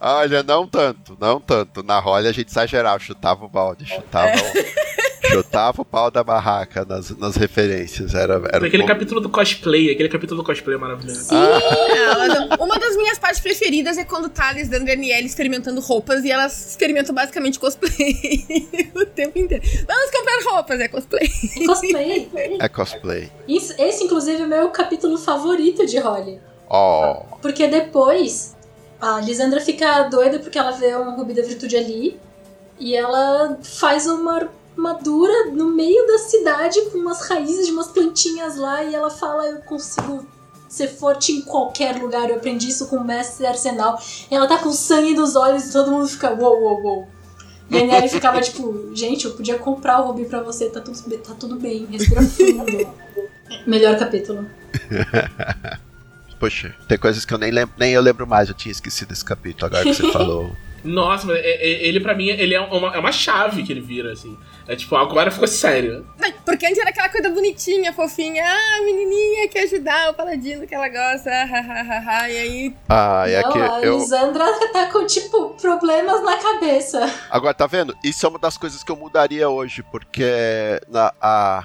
Olha, não tanto, não tanto. Na rolha a gente exagerava, chutava o balde, chutava, o, chutava o pau da barraca nas, nas referências. Era, era um Aquele pouco- capítulo do cosplay, aquele capítulo do cosplay é maravilhoso. Sim, É, mas uma das minhas partes preferidas é quando tá a Alessandra e a Niele experimentando roupas e elas experimentam basicamente cosplay o tempo inteiro. Vamos comprar roupas, é cosplay. cosplay. É cosplay. Isso- esse, inclusive, é o meu capítulo favorito de Holly. Oh. Porque depois a Lisandra fica doida porque ela vê um rubi da virtude ali e ela faz uma armadura no meio da cidade com umas raízes de umas plantinhas lá e ela fala: Eu consigo ser forte em qualquer lugar. Eu aprendi isso com o mestre Arsenal. E ela tá com sangue nos olhos e todo mundo fica: Uou, uou, uou. E a Nelly ficava tipo: Gente, eu podia comprar o rubi pra você, tá tudo, tá tudo bem, respira fundo. Melhor capítulo. Poxa, tem coisas que eu nem, lembro, nem eu lembro mais, eu tinha esquecido esse capítulo agora que você falou. Nossa, mas é- é- ele pra mim, ele é uma, é uma chave que ele vira, assim. É tipo, agora ficou sério. Porque antes era aquela coisa bonitinha, fofinha. Ah, menininha quer ajudar o paladino que ela gosta. ah, ah, ah, E aí, Ah, é Não, que a eu. Lisandra tá com, tipo, problemas na cabeça. Agora, tá vendo? Isso é uma das coisas que eu mudaria hoje, porque na, a,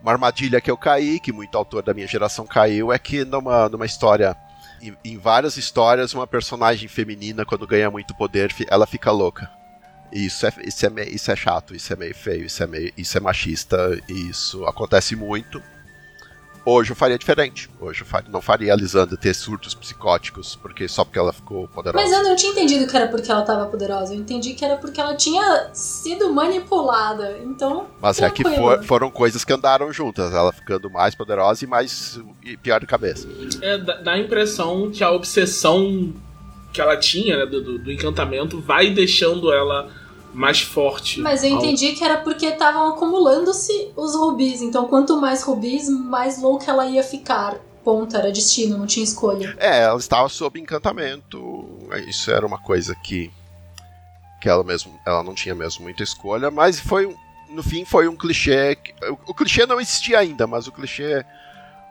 uma armadilha que eu caí, que muito autor da minha geração caiu, é que numa, numa história. Em, em várias histórias, uma personagem feminina, quando ganha muito poder, ela fica louca. Isso é, isso, é, me- isso é chato, isso é meio feio, isso é, meio, isso é machista, e isso acontece muito. Hoje eu faria diferente. Hoje eu faria, não faria a Lisandra ter surtos psicóticos porque só porque ela ficou poderosa. Mas eu não tinha entendido que era porque ela tava poderosa. Eu entendi que era porque ela tinha sido manipulada. Então. Mas é que tranquilo. for- foram coisas que andaram juntas, ela ficando mais poderosa e mais e pior de cabeça. É, dá, a impressão que a obsessão que ela tinha, né, do- do encantamento, vai deixando ela mais forte. Mas eu ao- entendi que era porque estavam acumulando-se os rubis. Então, quanto mais rubis, mais louca ela ia ficar. Ponto, era destino, não tinha escolha. É, ela estava sob encantamento. Isso era uma coisa que que ela mesmo, ela não tinha mesmo muita escolha, mas foi um- no fim foi um clichê. que- O, o clichê não existia ainda, mas o clichê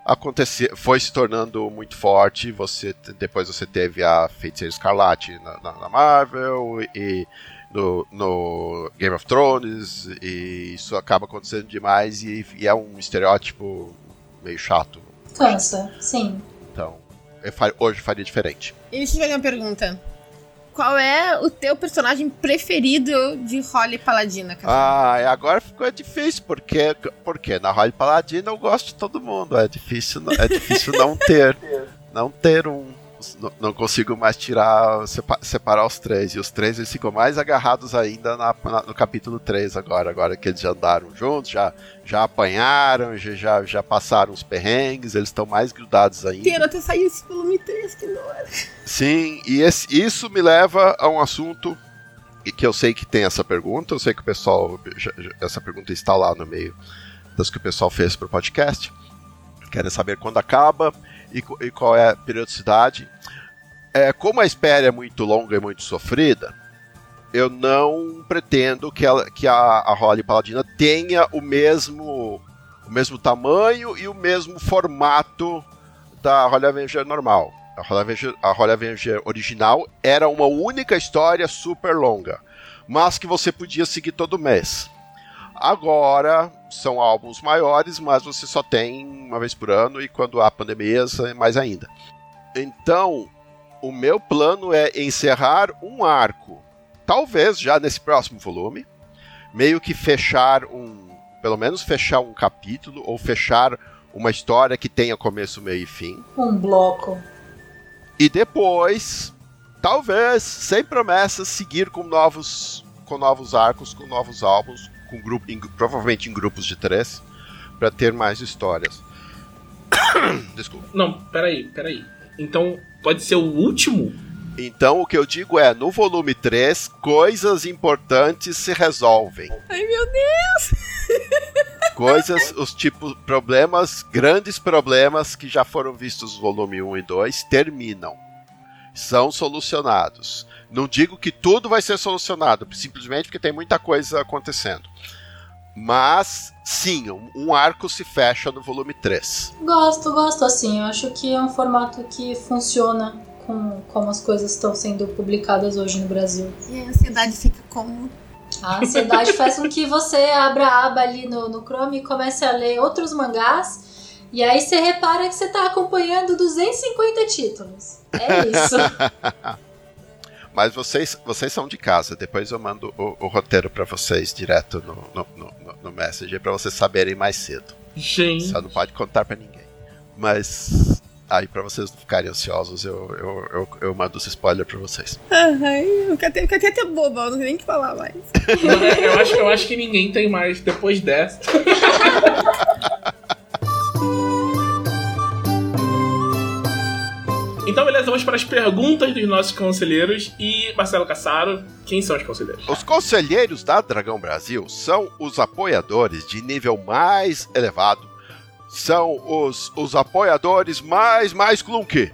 acontecia, foi se tornando muito forte. Você depois você teve a Feiticeira Escarlate na, na- na Marvel e no, no Game of Thrones e isso acaba acontecendo demais e, e é um estereótipo meio chato. Cansa, sim. Então, eu fa- hoje eu faria diferente. e deixa eu te fazer uma pergunta. Qual é o teu personagem preferido de Holly Paladina, cara? Ah, e agora ficou difícil, porque, porque na Holly Paladino eu gosto de todo mundo. É difícil, é difícil não ter. Não ter um. Não, consigo mais tirar, sepa- separar os três. E os três eles ficam mais agarrados ainda na- na- no capítulo 3 agora. Agora que eles já andaram juntos, já, já apanharam, já, já, já passaram os perrengues, eles estão mais grudados ainda. Quero até sair esse volume 3, que não era. Sim, e esse- isso me leva a um assunto que eu sei que tem essa pergunta, eu sei que o pessoal, já- já- essa pergunta está lá no meio das que o pessoal fez para o podcast. Querem saber quando acaba e, e qual é a periodicidade. É, como a espera é muito longa e muito sofrida, eu não pretendo que, ela, que a, a Holly Paladina tenha o mesmo, o mesmo tamanho e o mesmo formato da Holly Avenger normal. A Holly Avenger, a Holly Avenger original era uma única história super longa, mas que você podia seguir todo mês. Agora são álbuns maiores, mas você só tem uma vez por ano e quando há pandemias, é mais ainda. Então, o meu plano é encerrar um arco, talvez já nesse próximo volume, meio que fechar um, pelo menos fechar um capítulo ou fechar uma história que tenha começo, meio e fim. Um bloco. E depois, talvez, sem promessas, seguir com novos, com novos arcos, com novos álbuns, com grupo, em- provavelmente em grupos de três, para ter mais histórias. Desculpa. Não, peraí, peraí. Então, pode ser o último? Então, o que eu digo é, no volume 3, coisas importantes se resolvem. Ai, meu Deus! Coisas, os tipos, problemas, grandes problemas que já foram vistos no volume 1 e 2, terminam. São solucionados. Não digo que tudo vai ser solucionado, simplesmente porque tem muita coisa acontecendo. Mas, sim, um, um arco se fecha no volume 3. Gosto, gosto assim. Eu acho que é um formato que funciona com como as coisas estão sendo publicadas hoje no Brasil. E a ansiedade fica como? A ansiedade faz com que você abra a aba ali no, no Chrome e comece a ler outros mangás. E aí você repara que você tá acompanhando 250 títulos. É isso. Mas vocês, vocês são de casa, depois eu mando o, o roteiro para vocês direto no, no, no, no- Messenger para vocês saberem mais cedo. Gente. Só não pode contar pra ninguém. Mas Aí, pra vocês não ficarem ansiosos, eu, eu, eu, eu mando esse spoiler pra vocês. Ai, eu fiquei até, fiquei até boba, eu não sei nem o que falar mais. eu, acho, eu acho que ninguém tem mais depois dessa. Então, beleza, vamos para as perguntas dos nossos conselheiros. E, Marcelo Cassaro, quem são os conselheiros? Os conselheiros da Dragão Brasil são os apoiadores de nível mais elevado. São os, os apoiadores mais, mais clunky.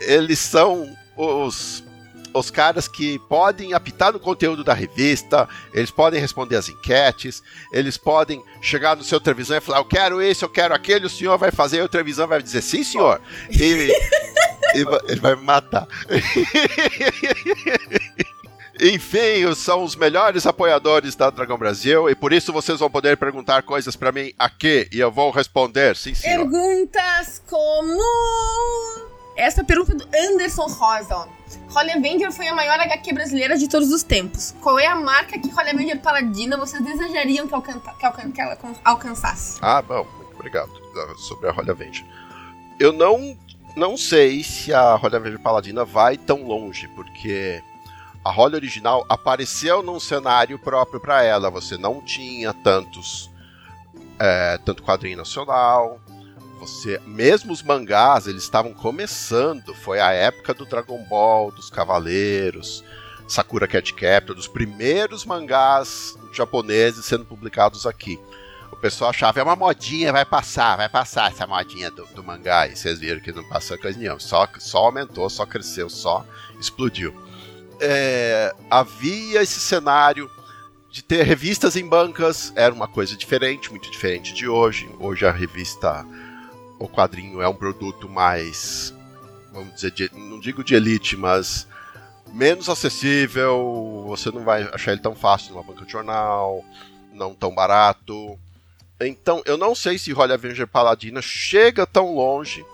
Eles são os os caras que podem apitar no conteúdo da revista, eles podem responder as enquetes, eles podem chegar no seu televisão e falar: Eu quero esse, eu quero aquele, o senhor vai fazer, e o televisão vai dizer: Sim, senhor. E, ele vai me matar. Enfim, são os melhores apoiadores da Dragão Brasil e por isso vocês vão poder perguntar coisas para mim aqui e eu vou responder, sim, senhor. Perguntas como. Essa pergunta do Anderson Rosa. Holly Avenger foi a maior HQ brasileira de todos os tempos. Qual é a marca que Holly Avenger Paladina vocês desejariam que, alcança, que, alcan que ela alcançasse? Ah, bom, muito obrigado sobre a Holly Avenger. Eu não não sei se a Holly Verde Paladina vai tão longe, porque a Holly original apareceu num cenário próprio para ela. Você não tinha tantos é, tanto quadrinho nacional. Você, mesmo os mangás, eles estavam começando. Foi a época do Dragon Ball, dos Cavaleiros, Sakura Cat Captor, dos primeiros mangás japoneses sendo publicados aqui pessoal achava, é uma modinha, vai passar, vai passar essa modinha do, do mangá. E vocês viram que não passou coisa nenhuma. Só, só aumentou, só cresceu, só explodiu. É, havia esse cenário de ter revistas em bancas, era uma coisa diferente, muito diferente de hoje. Hoje a revista, o quadrinho é um produto mais, vamos dizer, de, não digo de elite, mas menos acessível. Você não vai achar ele tão fácil numa banca de jornal, não tão barato. Então, eu não sei se Holy Avenger Paladina chega tão longe,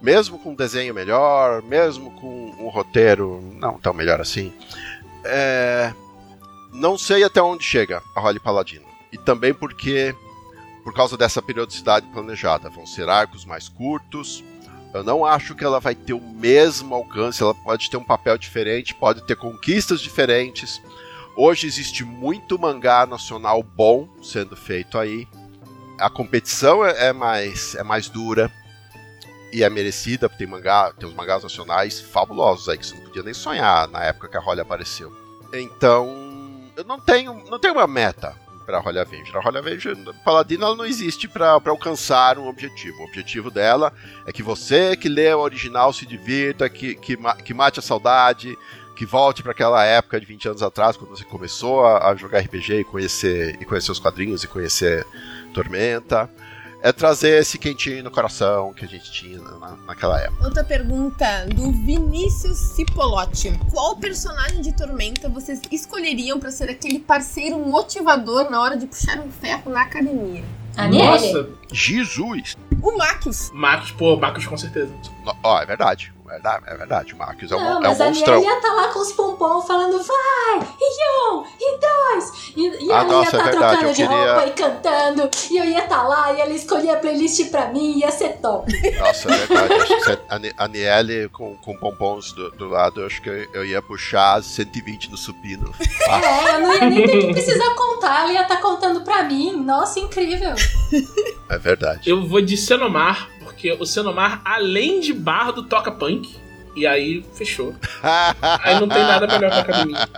mesmo com um desenho melhor, mesmo com um roteiro não tão melhor assim. É... Não sei até onde chega a Holy Paladino. E também porque, por causa dessa periodicidade planejada, vão ser arcos mais curtos. Eu não acho que ela vai ter o mesmo alcance, ela pode ter um papel diferente, pode ter conquistas diferentes. Hoje existe muito mangá nacional bom sendo feito aí a competição é, é mais, é mais dura e é merecida, tem mangá, tem os mangás nacionais fabulosos aí que você não podia nem sonhar na época que a Holly apareceu. Então, eu não tenho, não tenho uma meta para Holly Avenger. A Holly Avenger, Paladino, ela não existe para alcançar um objetivo. O objetivo dela é que você que lê o original se divirta, que, que, que mate a saudade, que volte para aquela época de 20 anos atrás, quando você começou a, a jogar RPG e conhecer, e conhecer os quadrinhos e conhecer Tormenta. É trazer esse quentinho no coração que a gente tinha na, naquela época. Outra pergunta do Vinícius Cipolotti. Qual personagem de Tormenta vocês escolheriam para ser aquele parceiro motivador na hora de puxar um ferro na academia? Nossa! Jesus! O Marcos. Marcos, pô, Marcos com certeza. Ó, oh, é verdade verdade, é verdade. O Marcos é um, não, é um monstrão. Mas a ia tá lá com os pompom falando vai, e um, e dois. E, e ah, nossa, ia tá é trocando verdade, de queria... roupa e cantando. E eu ia estar tá lá e ela escolhia a playlist pra mim e ia ser top. Nossa, é verdade. a Niele com, com pompons do, do lado, eu acho que eu ia puxar 120 no supino. É, eu não ia nem ter que precisar contar, ela ia estar tá contando pra mim. Nossa, incrível. É verdade. Eu vou de Senomar, porque o Senomar, além de bardo, toca punk. E aí, fechou. aí não tem nada melhor pra academia.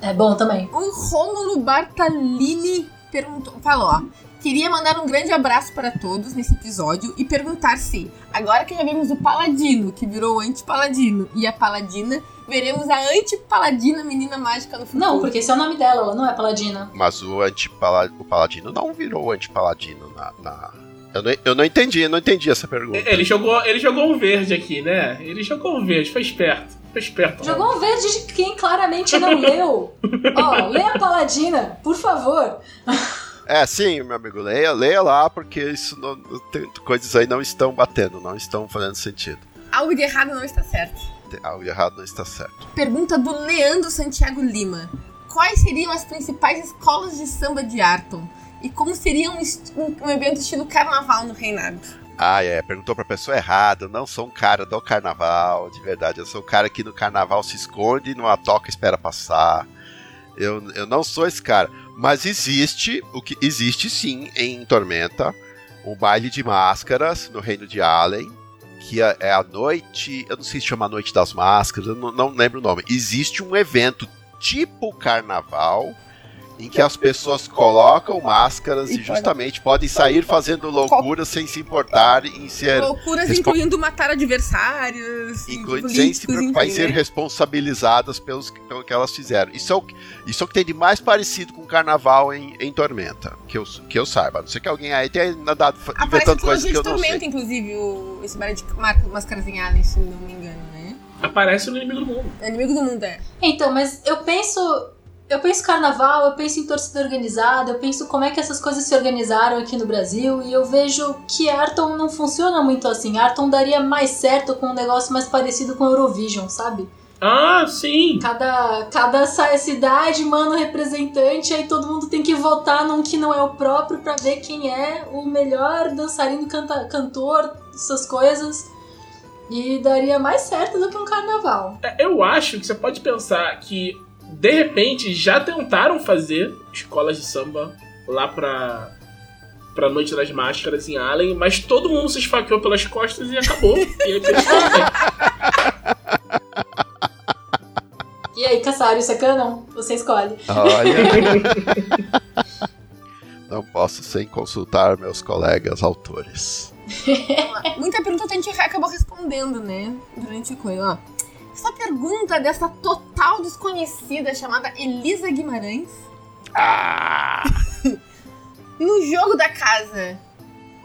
É bom também. O Rômulo Bartalini perguntou, falou, ó. Queria mandar um grande abraço para todos nesse episódio e perguntar se, agora que já vimos o Paladino, que virou o Anti-Paladino, e a Paladina, veremos a Anti-Paladina Menina Mágica no futuro. Não, porque esse é o nome dela, ela não é Paladina. Mas o Anti-Paladino não virou o Anti-Paladino na, na eu não, eu não entendi, eu não entendi essa pergunta. Ele jogou, ele jogou um verde aqui, né? Ele jogou um verde, foi esperto. Foi esperto. Jogou um verde de quem claramente não leu. Ó, lê a Paladina, por favor. É, sim, meu amigo, leia, leia lá, porque isso não, tem, coisas aí não estão batendo, não estão fazendo sentido. Algo de errado não está certo. Algo errado não está certo. Pergunta do Leandro Santiago Lima. Quais seriam as principais escolas de samba de Arton? E como seria um, um, um evento estilo carnaval no reinado? Ah, é. Perguntou pra pessoa errada. Eu não sou um cara do carnaval, de verdade. Eu sou um cara que no carnaval se esconde, numa toca espera passar. Eu, eu não sou esse cara. Mas existe, o que existe sim em Tormenta, um baile de máscaras no reino de Allen, que é, é a noite. Eu não sei se chama Noite das Máscaras, eu não, não lembro o nome. Existe um evento tipo carnaval em que as pessoas colocam máscaras e, e justamente podem sair fazendo loucuras sem se importar em ser. Loucuras respo... incluindo matar adversários. Inclui... Sem se preocupar em ser responsabilizadas pelos, pelo que elas fizeram. Isso é, o, isso é o que tem de mais parecido com o carnaval em, em Tormenta, que eu, que eu saiba. Não sei que alguém aí tenha andado inventando coisas que eu não Tormenta, sei. inclusive, o, esse bar de máscaras em Alien, se não me engano, né? Aparece no Inimigo do Mundo. É inimigo do Mundo, é. Então, mas eu penso eu penso carnaval, eu penso em torcida organizada, eu penso como é que essas coisas se organizaram aqui no Brasil e eu vejo que Arton não funciona muito assim. Arton daria mais certo com um negócio mais parecido com Eurovision, sabe? Ah, sim! Cada, cada cidade manda um representante, aí todo mundo tem que votar num que não é o próprio para ver quem é o melhor dançarino, canta, cantor, essas coisas. E daria mais certo do que um carnaval. É, eu acho que você pode pensar que de repente já tentaram fazer escolas de samba lá pra, pra Noite das Máscaras em Allen, mas todo mundo se esfaqueou pelas costas e acabou. e aí E aí, Caçário, isso é canon? Você escolhe. Olha. Não posso sem consultar meus colegas autores. Muita pergunta a gente acabou respondendo, né? Durante a coisa, ó. Essa pergunta dessa total desconhecida chamada Elisa Guimarães. Ah! no jogo da casa,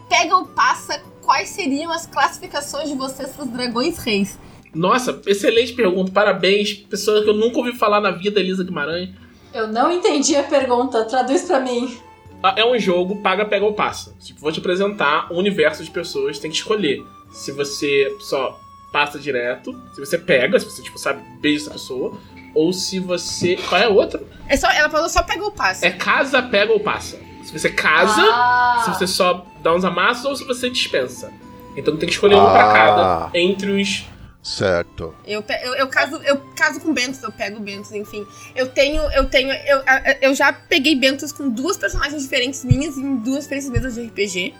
pega ou passa, quais seriam as classificações de vocês para os dragões reis? Nossa, excelente pergunta. Parabéns. Pessoa que eu nunca ouvi falar na vida, Elisa Guimarães. Eu não entendi a pergunta. Traduz para mim. Ah, é um jogo, paga, pega ou passa. Tipo, vou te apresentar um universo de pessoas, tem que escolher. Se você só passa direto, se você pega, se você, tipo, sabe, beija essa pessoa, ou se você. Qual é o outro? É só, ela falou só pega ou passa. É casa, pega ou passa. Se você casa, ah. se você só dá uns amassos ou se você dispensa. Então tem que escolher ah. um pra cada entre os. Certo. Eu, eu, eu, caso, eu caso com Bentos, eu pego Bentos, enfim. Eu tenho. Eu tenho. Eu, eu já peguei Bentos com duas personagens diferentes minhas em duas diferentes mesas de RPG.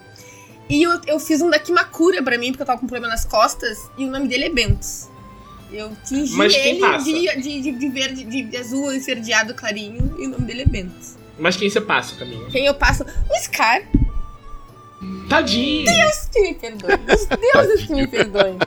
E eu, eu fiz um da Kimakura pra mim, porque eu tava com problema nas costas, e o nome dele é Bentos. Eu tingi ele de, de, de, de, verde, de azul esverdeado clarinho, e o nome dele é Bentos. Mas quem você passa, Camila? Quem eu passo? O Scar. Tadinho! Deus que me perdoe. Os deuses que me perdoem.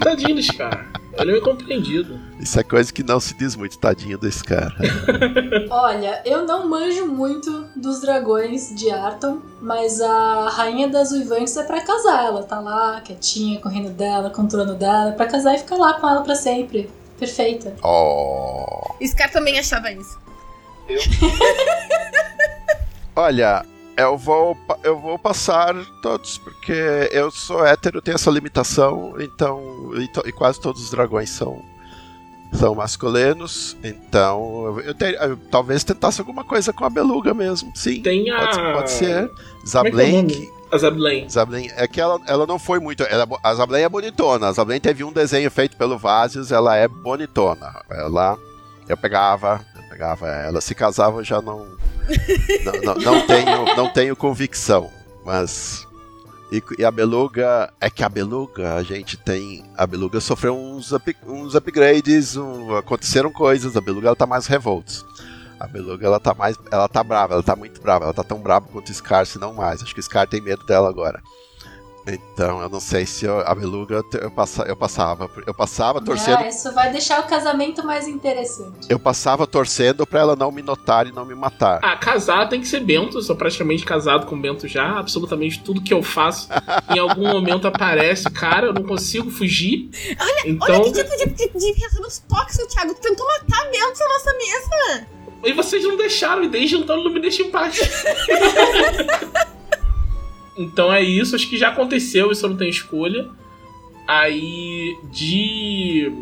Tadinho do Scar. Ele é incompreendido. Isso é coisa que não se diz muito, tadinho desse cara. Olha, eu não manjo muito dos dragões de Arton, mas a rainha das uivantes é para casar. Ela tá lá, quietinha, correndo dela, com o trono dela, pra casar e ficar lá com ela para sempre. Perfeita. Oh. Scar também achava isso. Eu? Olha, eu vou, eu vou passar todos, porque eu sou hétero, tenho essa limitação, então. E, to, e quase todos os dragões são, são masculinos, então eu, ter, eu, talvez tentasse alguma coisa com a beluga mesmo. Sim, Tem a... pode, pode ser. Zablen. É a Zablen. Zablen. É que ela, ela não foi muito. Ela, a Zablen é bonitona. A Zablen teve um desenho feito pelo Vasius, ela é bonitona. Ela. Eu pegava, pegava ela. Se casava, já não não, não, não, tenho, não tenho convicção, mas. E, e, a beluga. É que a beluga, a gente tem. A beluga sofreu uns, up, uns upgrades, um, aconteceram coisas, a beluga ela tá mais revolta. A beluga ela tá mais. Ela tá brava, ela tá muito brava, ela tá tão brava quanto o Scar, se não mais. Acho que o Scar tem medo dela agora. Então, eu não sei se eu, a beluga eu, passa, eu passava. Eu passava torcendo. Ah, isso vai deixar o casamento mais interessante. Eu passava torcendo pra ela não me notar e não me matar. Ah, casar tem que ser Bento. Eu sou praticamente casado com Bento já. Absolutamente tudo que eu faço em algum momento aparece. Cara, eu não consigo fugir. Olha, então... olha que tipo de, de, de reação tóxico, Thiago. Tu tentou matar Bento na nossa mesa. E vocês não deixaram, e desde então não me deixam em paz. Então é isso, acho que já aconteceu, isso eu não tenho escolha. Aí de.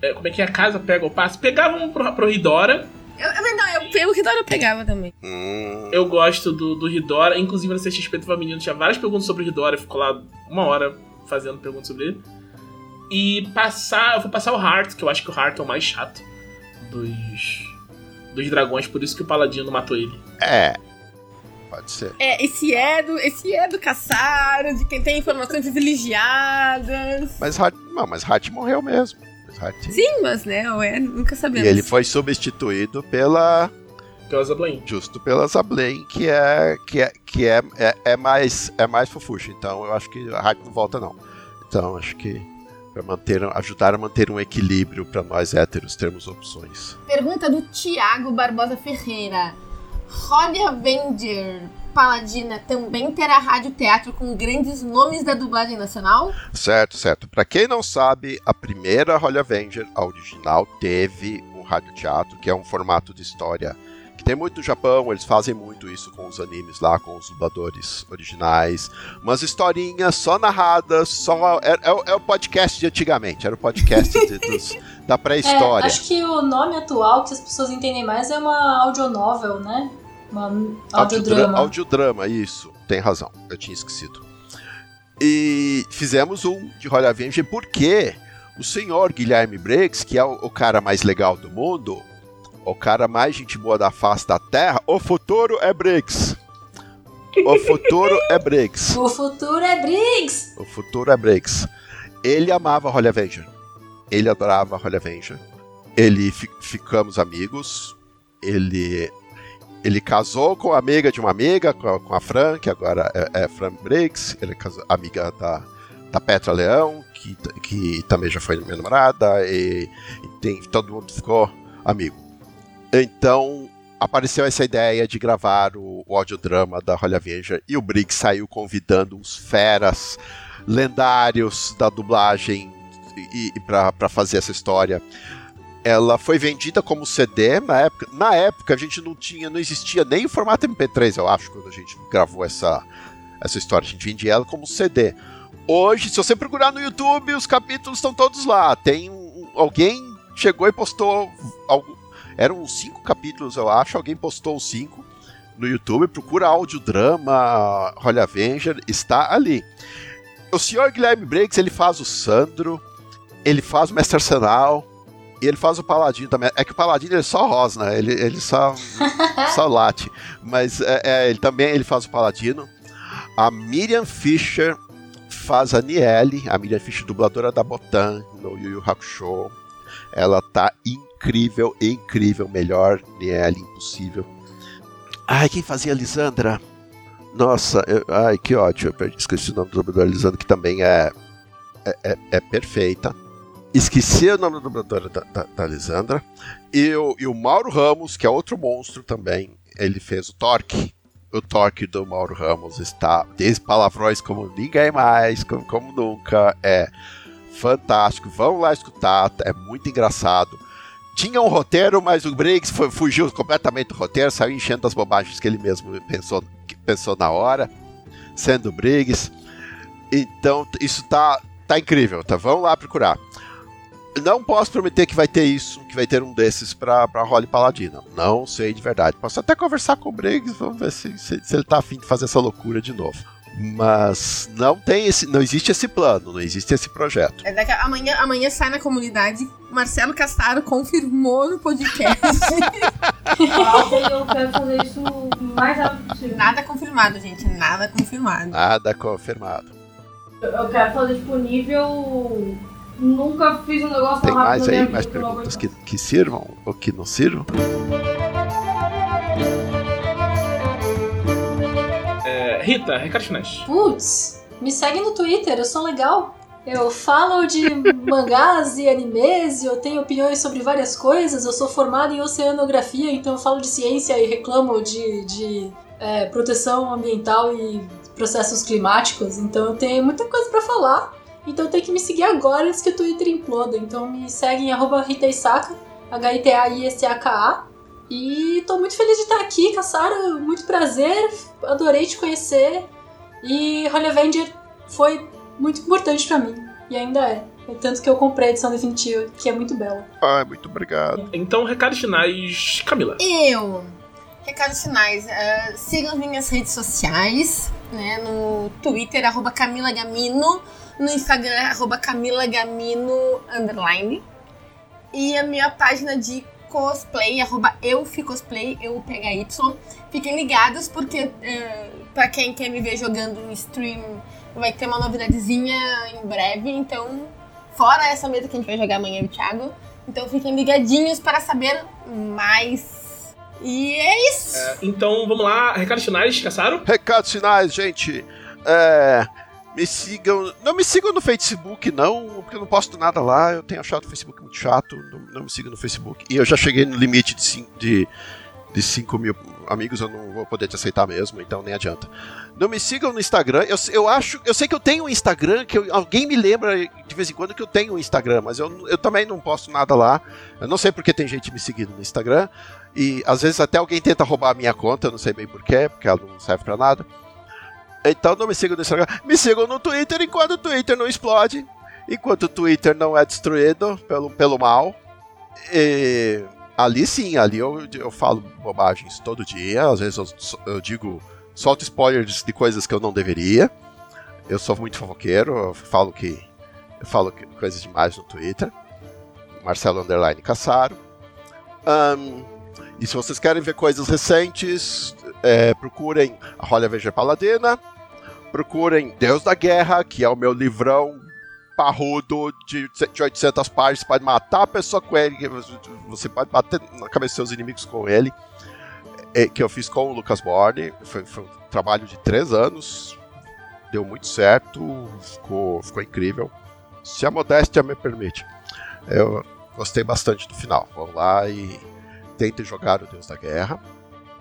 É, como é que é a casa pega o passe? Pegavam pro, pro Ridora, Eu, eu, não, eu, pelo Ridora eu pegava também. Hum, Eu gosto do, do Ridora, inclusive na CXP menina que tinha várias perguntas sobre o Ridora, ficou lá uma hora fazendo perguntas sobre ele. E passar, eu vou passar o Heart, que eu acho que o Heart é o mais chato dos, dos dragões, por isso que o Paladino matou ele. é. Pode ser. É, esse é do, esse é do Caçaro, de quem tem informações privilegiadas. Mas Hart, não, mas Hart morreu mesmo. Mas Sim, mas né, o é, nunca E sabemos. ele foi substituído pela Pela Zablain. justo pela Zablain, que é que é que é, é, é mais é mais fofuxa. Então eu acho que a Hart não volta não. Então acho que para manter ajudar a manter um equilíbrio para nós héteros termos opções. Pergunta do Tiago Barbosa Ferreira. Holly Avenger Paladina também terá rádio teatro com grandes nomes da dublagem nacional? Certo, certo. Para quem não sabe, a primeira Holy Avenger, a original, teve um radioteatro, que é um formato de história que tem muito no Japão, eles fazem muito isso com os animes lá, com os dubladores originais. Umas historinhas só narradas, só. É, é o- é o podcast de antigamente, era o podcast de- dos- da É, pré-história. acho que o nome atual que as pessoas entendem mais é uma audionovel, né? Uma Audiodra- audiodrama. Audiodrama, isso. Tem razão, eu tinha esquecido. E fizemos um de Holy Avenger porque o senhor Guilherme Briggs, que é o, o cara mais legal do mundo, o cara mais gente boa da face da Terra, o futuro é Briggs. O futuro é Briggs. O futuro é Briggs! O futuro é Briggs. Ele amava Holy Avenger. Ele adorava Holy Avenger. Ele fi- ficamos amigos. Ele ele casou com a amiga de uma amiga, com a, com a Fran, que agora é, é Fran Briggs. Ele é casou, amiga da, da Petra Leão, que, que também já foi minha namorada. E, e tem, todo mundo ficou amigo. Então apareceu essa ideia de gravar o, o audiodrama da Holy Avenger e o Briggs saiu convidando uns feras lendários da dublagem e, e para fazer essa história. Ela foi vendida como CD na época. Na época a gente não tinha, não existia nem o formato MP3, eu acho, quando a gente gravou essa, essa história. A gente vendia ela como CD. Hoje, se você procurar no YouTube, os capítulos estão todos lá. Tem um, alguém chegou e postou algo, eram cinco capítulos, eu acho. Alguém postou os cinco no YouTube. Procura audiodrama Holy Avenger, está ali. O senhor Guilherme Briggs, ele faz o Sandro, ele faz o Mestre Arsenal e ele faz o Paladino também. É que o Paladino ele é só rosna, ele, ele só, só late. Mas é, é, ele também ele faz o Paladino. A Miriam Fisher faz a Niele, a Miriam Fisher, dubladora da Botan no Yu Yu Hakusho. Ela tá incrível, incrível, melhor Niele, impossível. Ai, quem fazia a Lisandra? Nossa, eu- ai, que ódio. Eu esqueci o nome do dublador Lisandra, que também é, é, é- é perfeita. Esqueci o nome da dubladora da, da, da Lisandra. E o, e o Mauro Ramos, que é outro monstro também, ele fez o Torque. O Torque do Mauro Ramos está diz palavrões como ninguém mais, como, como nunca. É fantástico. Vamos lá escutar, é muito engraçado. Tinha um roteiro, mas o Briggs foi- fugiu completamente do roteiro, saiu enchendo as bobagens que ele mesmo pensou, pensou na hora, sendo Briggs. Então, isso tá, tá incrível, tá? Vamos lá procurar. Não posso prometer que vai ter isso, que vai ter um desses pra, pra Holly Paladina. Não sei de verdade. Posso até conversar com o Briggs, vamos ver se, se, se ele tá afim de fazer essa loucura de novo. Mas não tem esse. Não existe esse plano, não existe esse projeto. É daqui a- amanhã, amanhã sai na comunidade. Marcelo Castaro confirmou no podcast. E eu quero fazer isso mais rápido possível. nada confirmado, gente. Nada confirmado. Nada confirmado. Eu- Eu quero fazer tipo nível. Nunca fiz um negócio Tem tão rápido mais na minha aí? Mais perguntas que, que sirvam ou que não sirvam? É, Rita, recado finais. Putz, me segue no Twitter, eu sou legal. Eu falo de mangás e animes, eu tenho opiniões sobre várias coisas. Eu sou formada em oceanografia, então eu falo de ciência e reclamo de, de é, proteção ambiental e processos climáticos. Então eu tenho muita coisa pra falar. Então tem que me seguir agora antes que o Twitter imploda. Então me segue em arroba Hitaisaka, H-I-T-A-I-S-A-K-A. E tô muito feliz de estar aqui, Cassara. Muito prazer. Adorei te conhecer. E Holy Avenger foi muito importante pra mim. E ainda é. É tanto que eu comprei a edição definitiva, que é muito bela. Ai, muito obrigado. Então, recados finais, Camila. Eu. Recados finais. Uh, sigam as minhas redes sociais, né? No Twitter, arroba Camila Gamino. No Instagram, arroba Camila Gamino, underline. E a minha página de cosplay, arroba eufcosplay, eu Y. Fiquem ligados, porque uh, pra quem quer me ver jogando no stream, vai ter uma novidadezinha em breve. Então, fora essa mesa que a gente vai jogar amanhã, o Thiago. Então fiquem ligadinhos para saber mais. E é isso. É, então vamos lá, recados finais, caçaram? Recados finais, gente. É, me sigam. Não me sigam no Facebook, não, porque eu não posto nada lá. Eu tenho achado o Facebook muito chato. Não, não me sigam no Facebook. E eu já cheguei no limite de 5 de, de cinco mil amigos, eu não vou poder te aceitar mesmo, então nem adianta. Não me sigam no Instagram. Eu, eu acho. Eu sei que eu tenho um Instagram, que eu, alguém me lembra de vez em quando que eu tenho um Instagram, mas eu, eu também não posto nada lá. Eu não sei porque tem gente me seguindo no Instagram. E às vezes até alguém tenta roubar a minha conta, eu não sei bem porquê, porque ela não serve para nada. Então não me sigam no Instagram. Me sigam no Twitter enquanto o Twitter não explode. Enquanto o Twitter não é destruído pelo, pelo mal. E ali sim, ali eu, eu falo bobagens todo dia. Às vezes eu, eu digo, solto spoilers de coisas que eu não deveria. Eu sou muito fofoqueiro, eu falo que. Eu falo que, coisas demais no Twitter. Marcelo Underline Caçaro. Um, e se vocês querem ver coisas recentes, é, procurem a Rolia Veja Paladina. Procurem Deus da Guerra, que é o meu livrão parrudo de, de 800 páginas. Pode matar a pessoa com ele, você pode bater na cabeça dos seus inimigos com ele. É, que eu fiz com o Lucas Borne. Foi, foi, um trabalho de três anos. Deu muito certo, ficou, ficou incrível. Se a modéstia me permite. Eu gostei bastante do final. Vamos lá e tentem jogar o Deus da Guerra.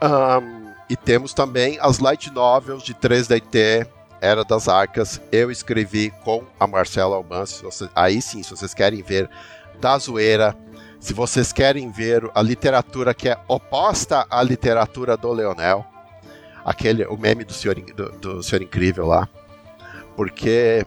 Um, e temos também as light novels de 3DT era das Arcas, eu escrevi com a Marcela Almanci. Aí sim, se vocês querem ver da zoeira, se vocês querem ver a literatura que é oposta à literatura do Leonel, aquele, o meme do Senhor, do, do senhor Incrível lá, porque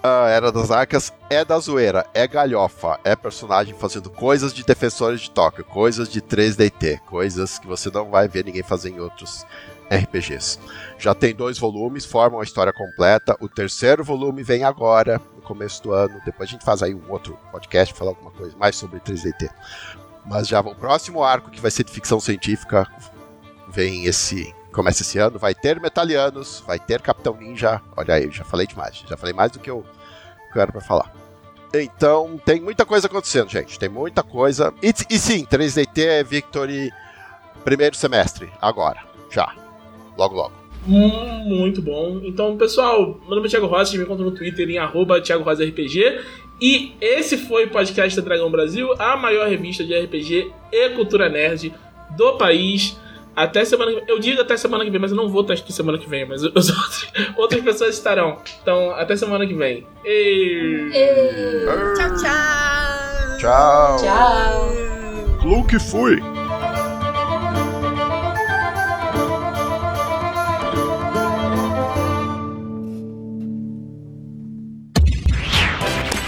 a Era das Arcas é da zoeira, é galhofa, é personagem fazendo coisas de defensores de Tóquio, coisas de 3DT, coisas que você não vai ver ninguém fazer em outros RPGs. Já tem dois volumes, formam a história completa. O terceiro volume vem agora, no começo do ano. Depois a gente faz aí um outro podcast falar alguma coisa mais sobre 3DT. Mas já o próximo arco, que vai ser de ficção científica, vem esse. Começa esse ano. Vai ter Metalianos, vai ter Capitão Ninja. Olha aí, já falei demais. Já falei mais do que eu, que eu era para falar. Então, tem muita coisa acontecendo, gente. Tem muita coisa. E, e sim, 3DT é Victory primeiro semestre, agora, já logo logo. Hum, muito bom. Então, pessoal, meu nome é Thiago Rosa, me encontra no Twitter em arroba Thiago Rosa RPG. E esse foi o podcast da Dragão Brasil, a maior revista de RPG e cultura nerd do país. Até semana que vem. Eu digo até semana que vem, mas eu não vou estar aqui semana que vem, mas os outros, outras pessoas estarão. Então, até semana que vem. E... E... Tchau, tchau. Tchau. Tchau. Luke fui.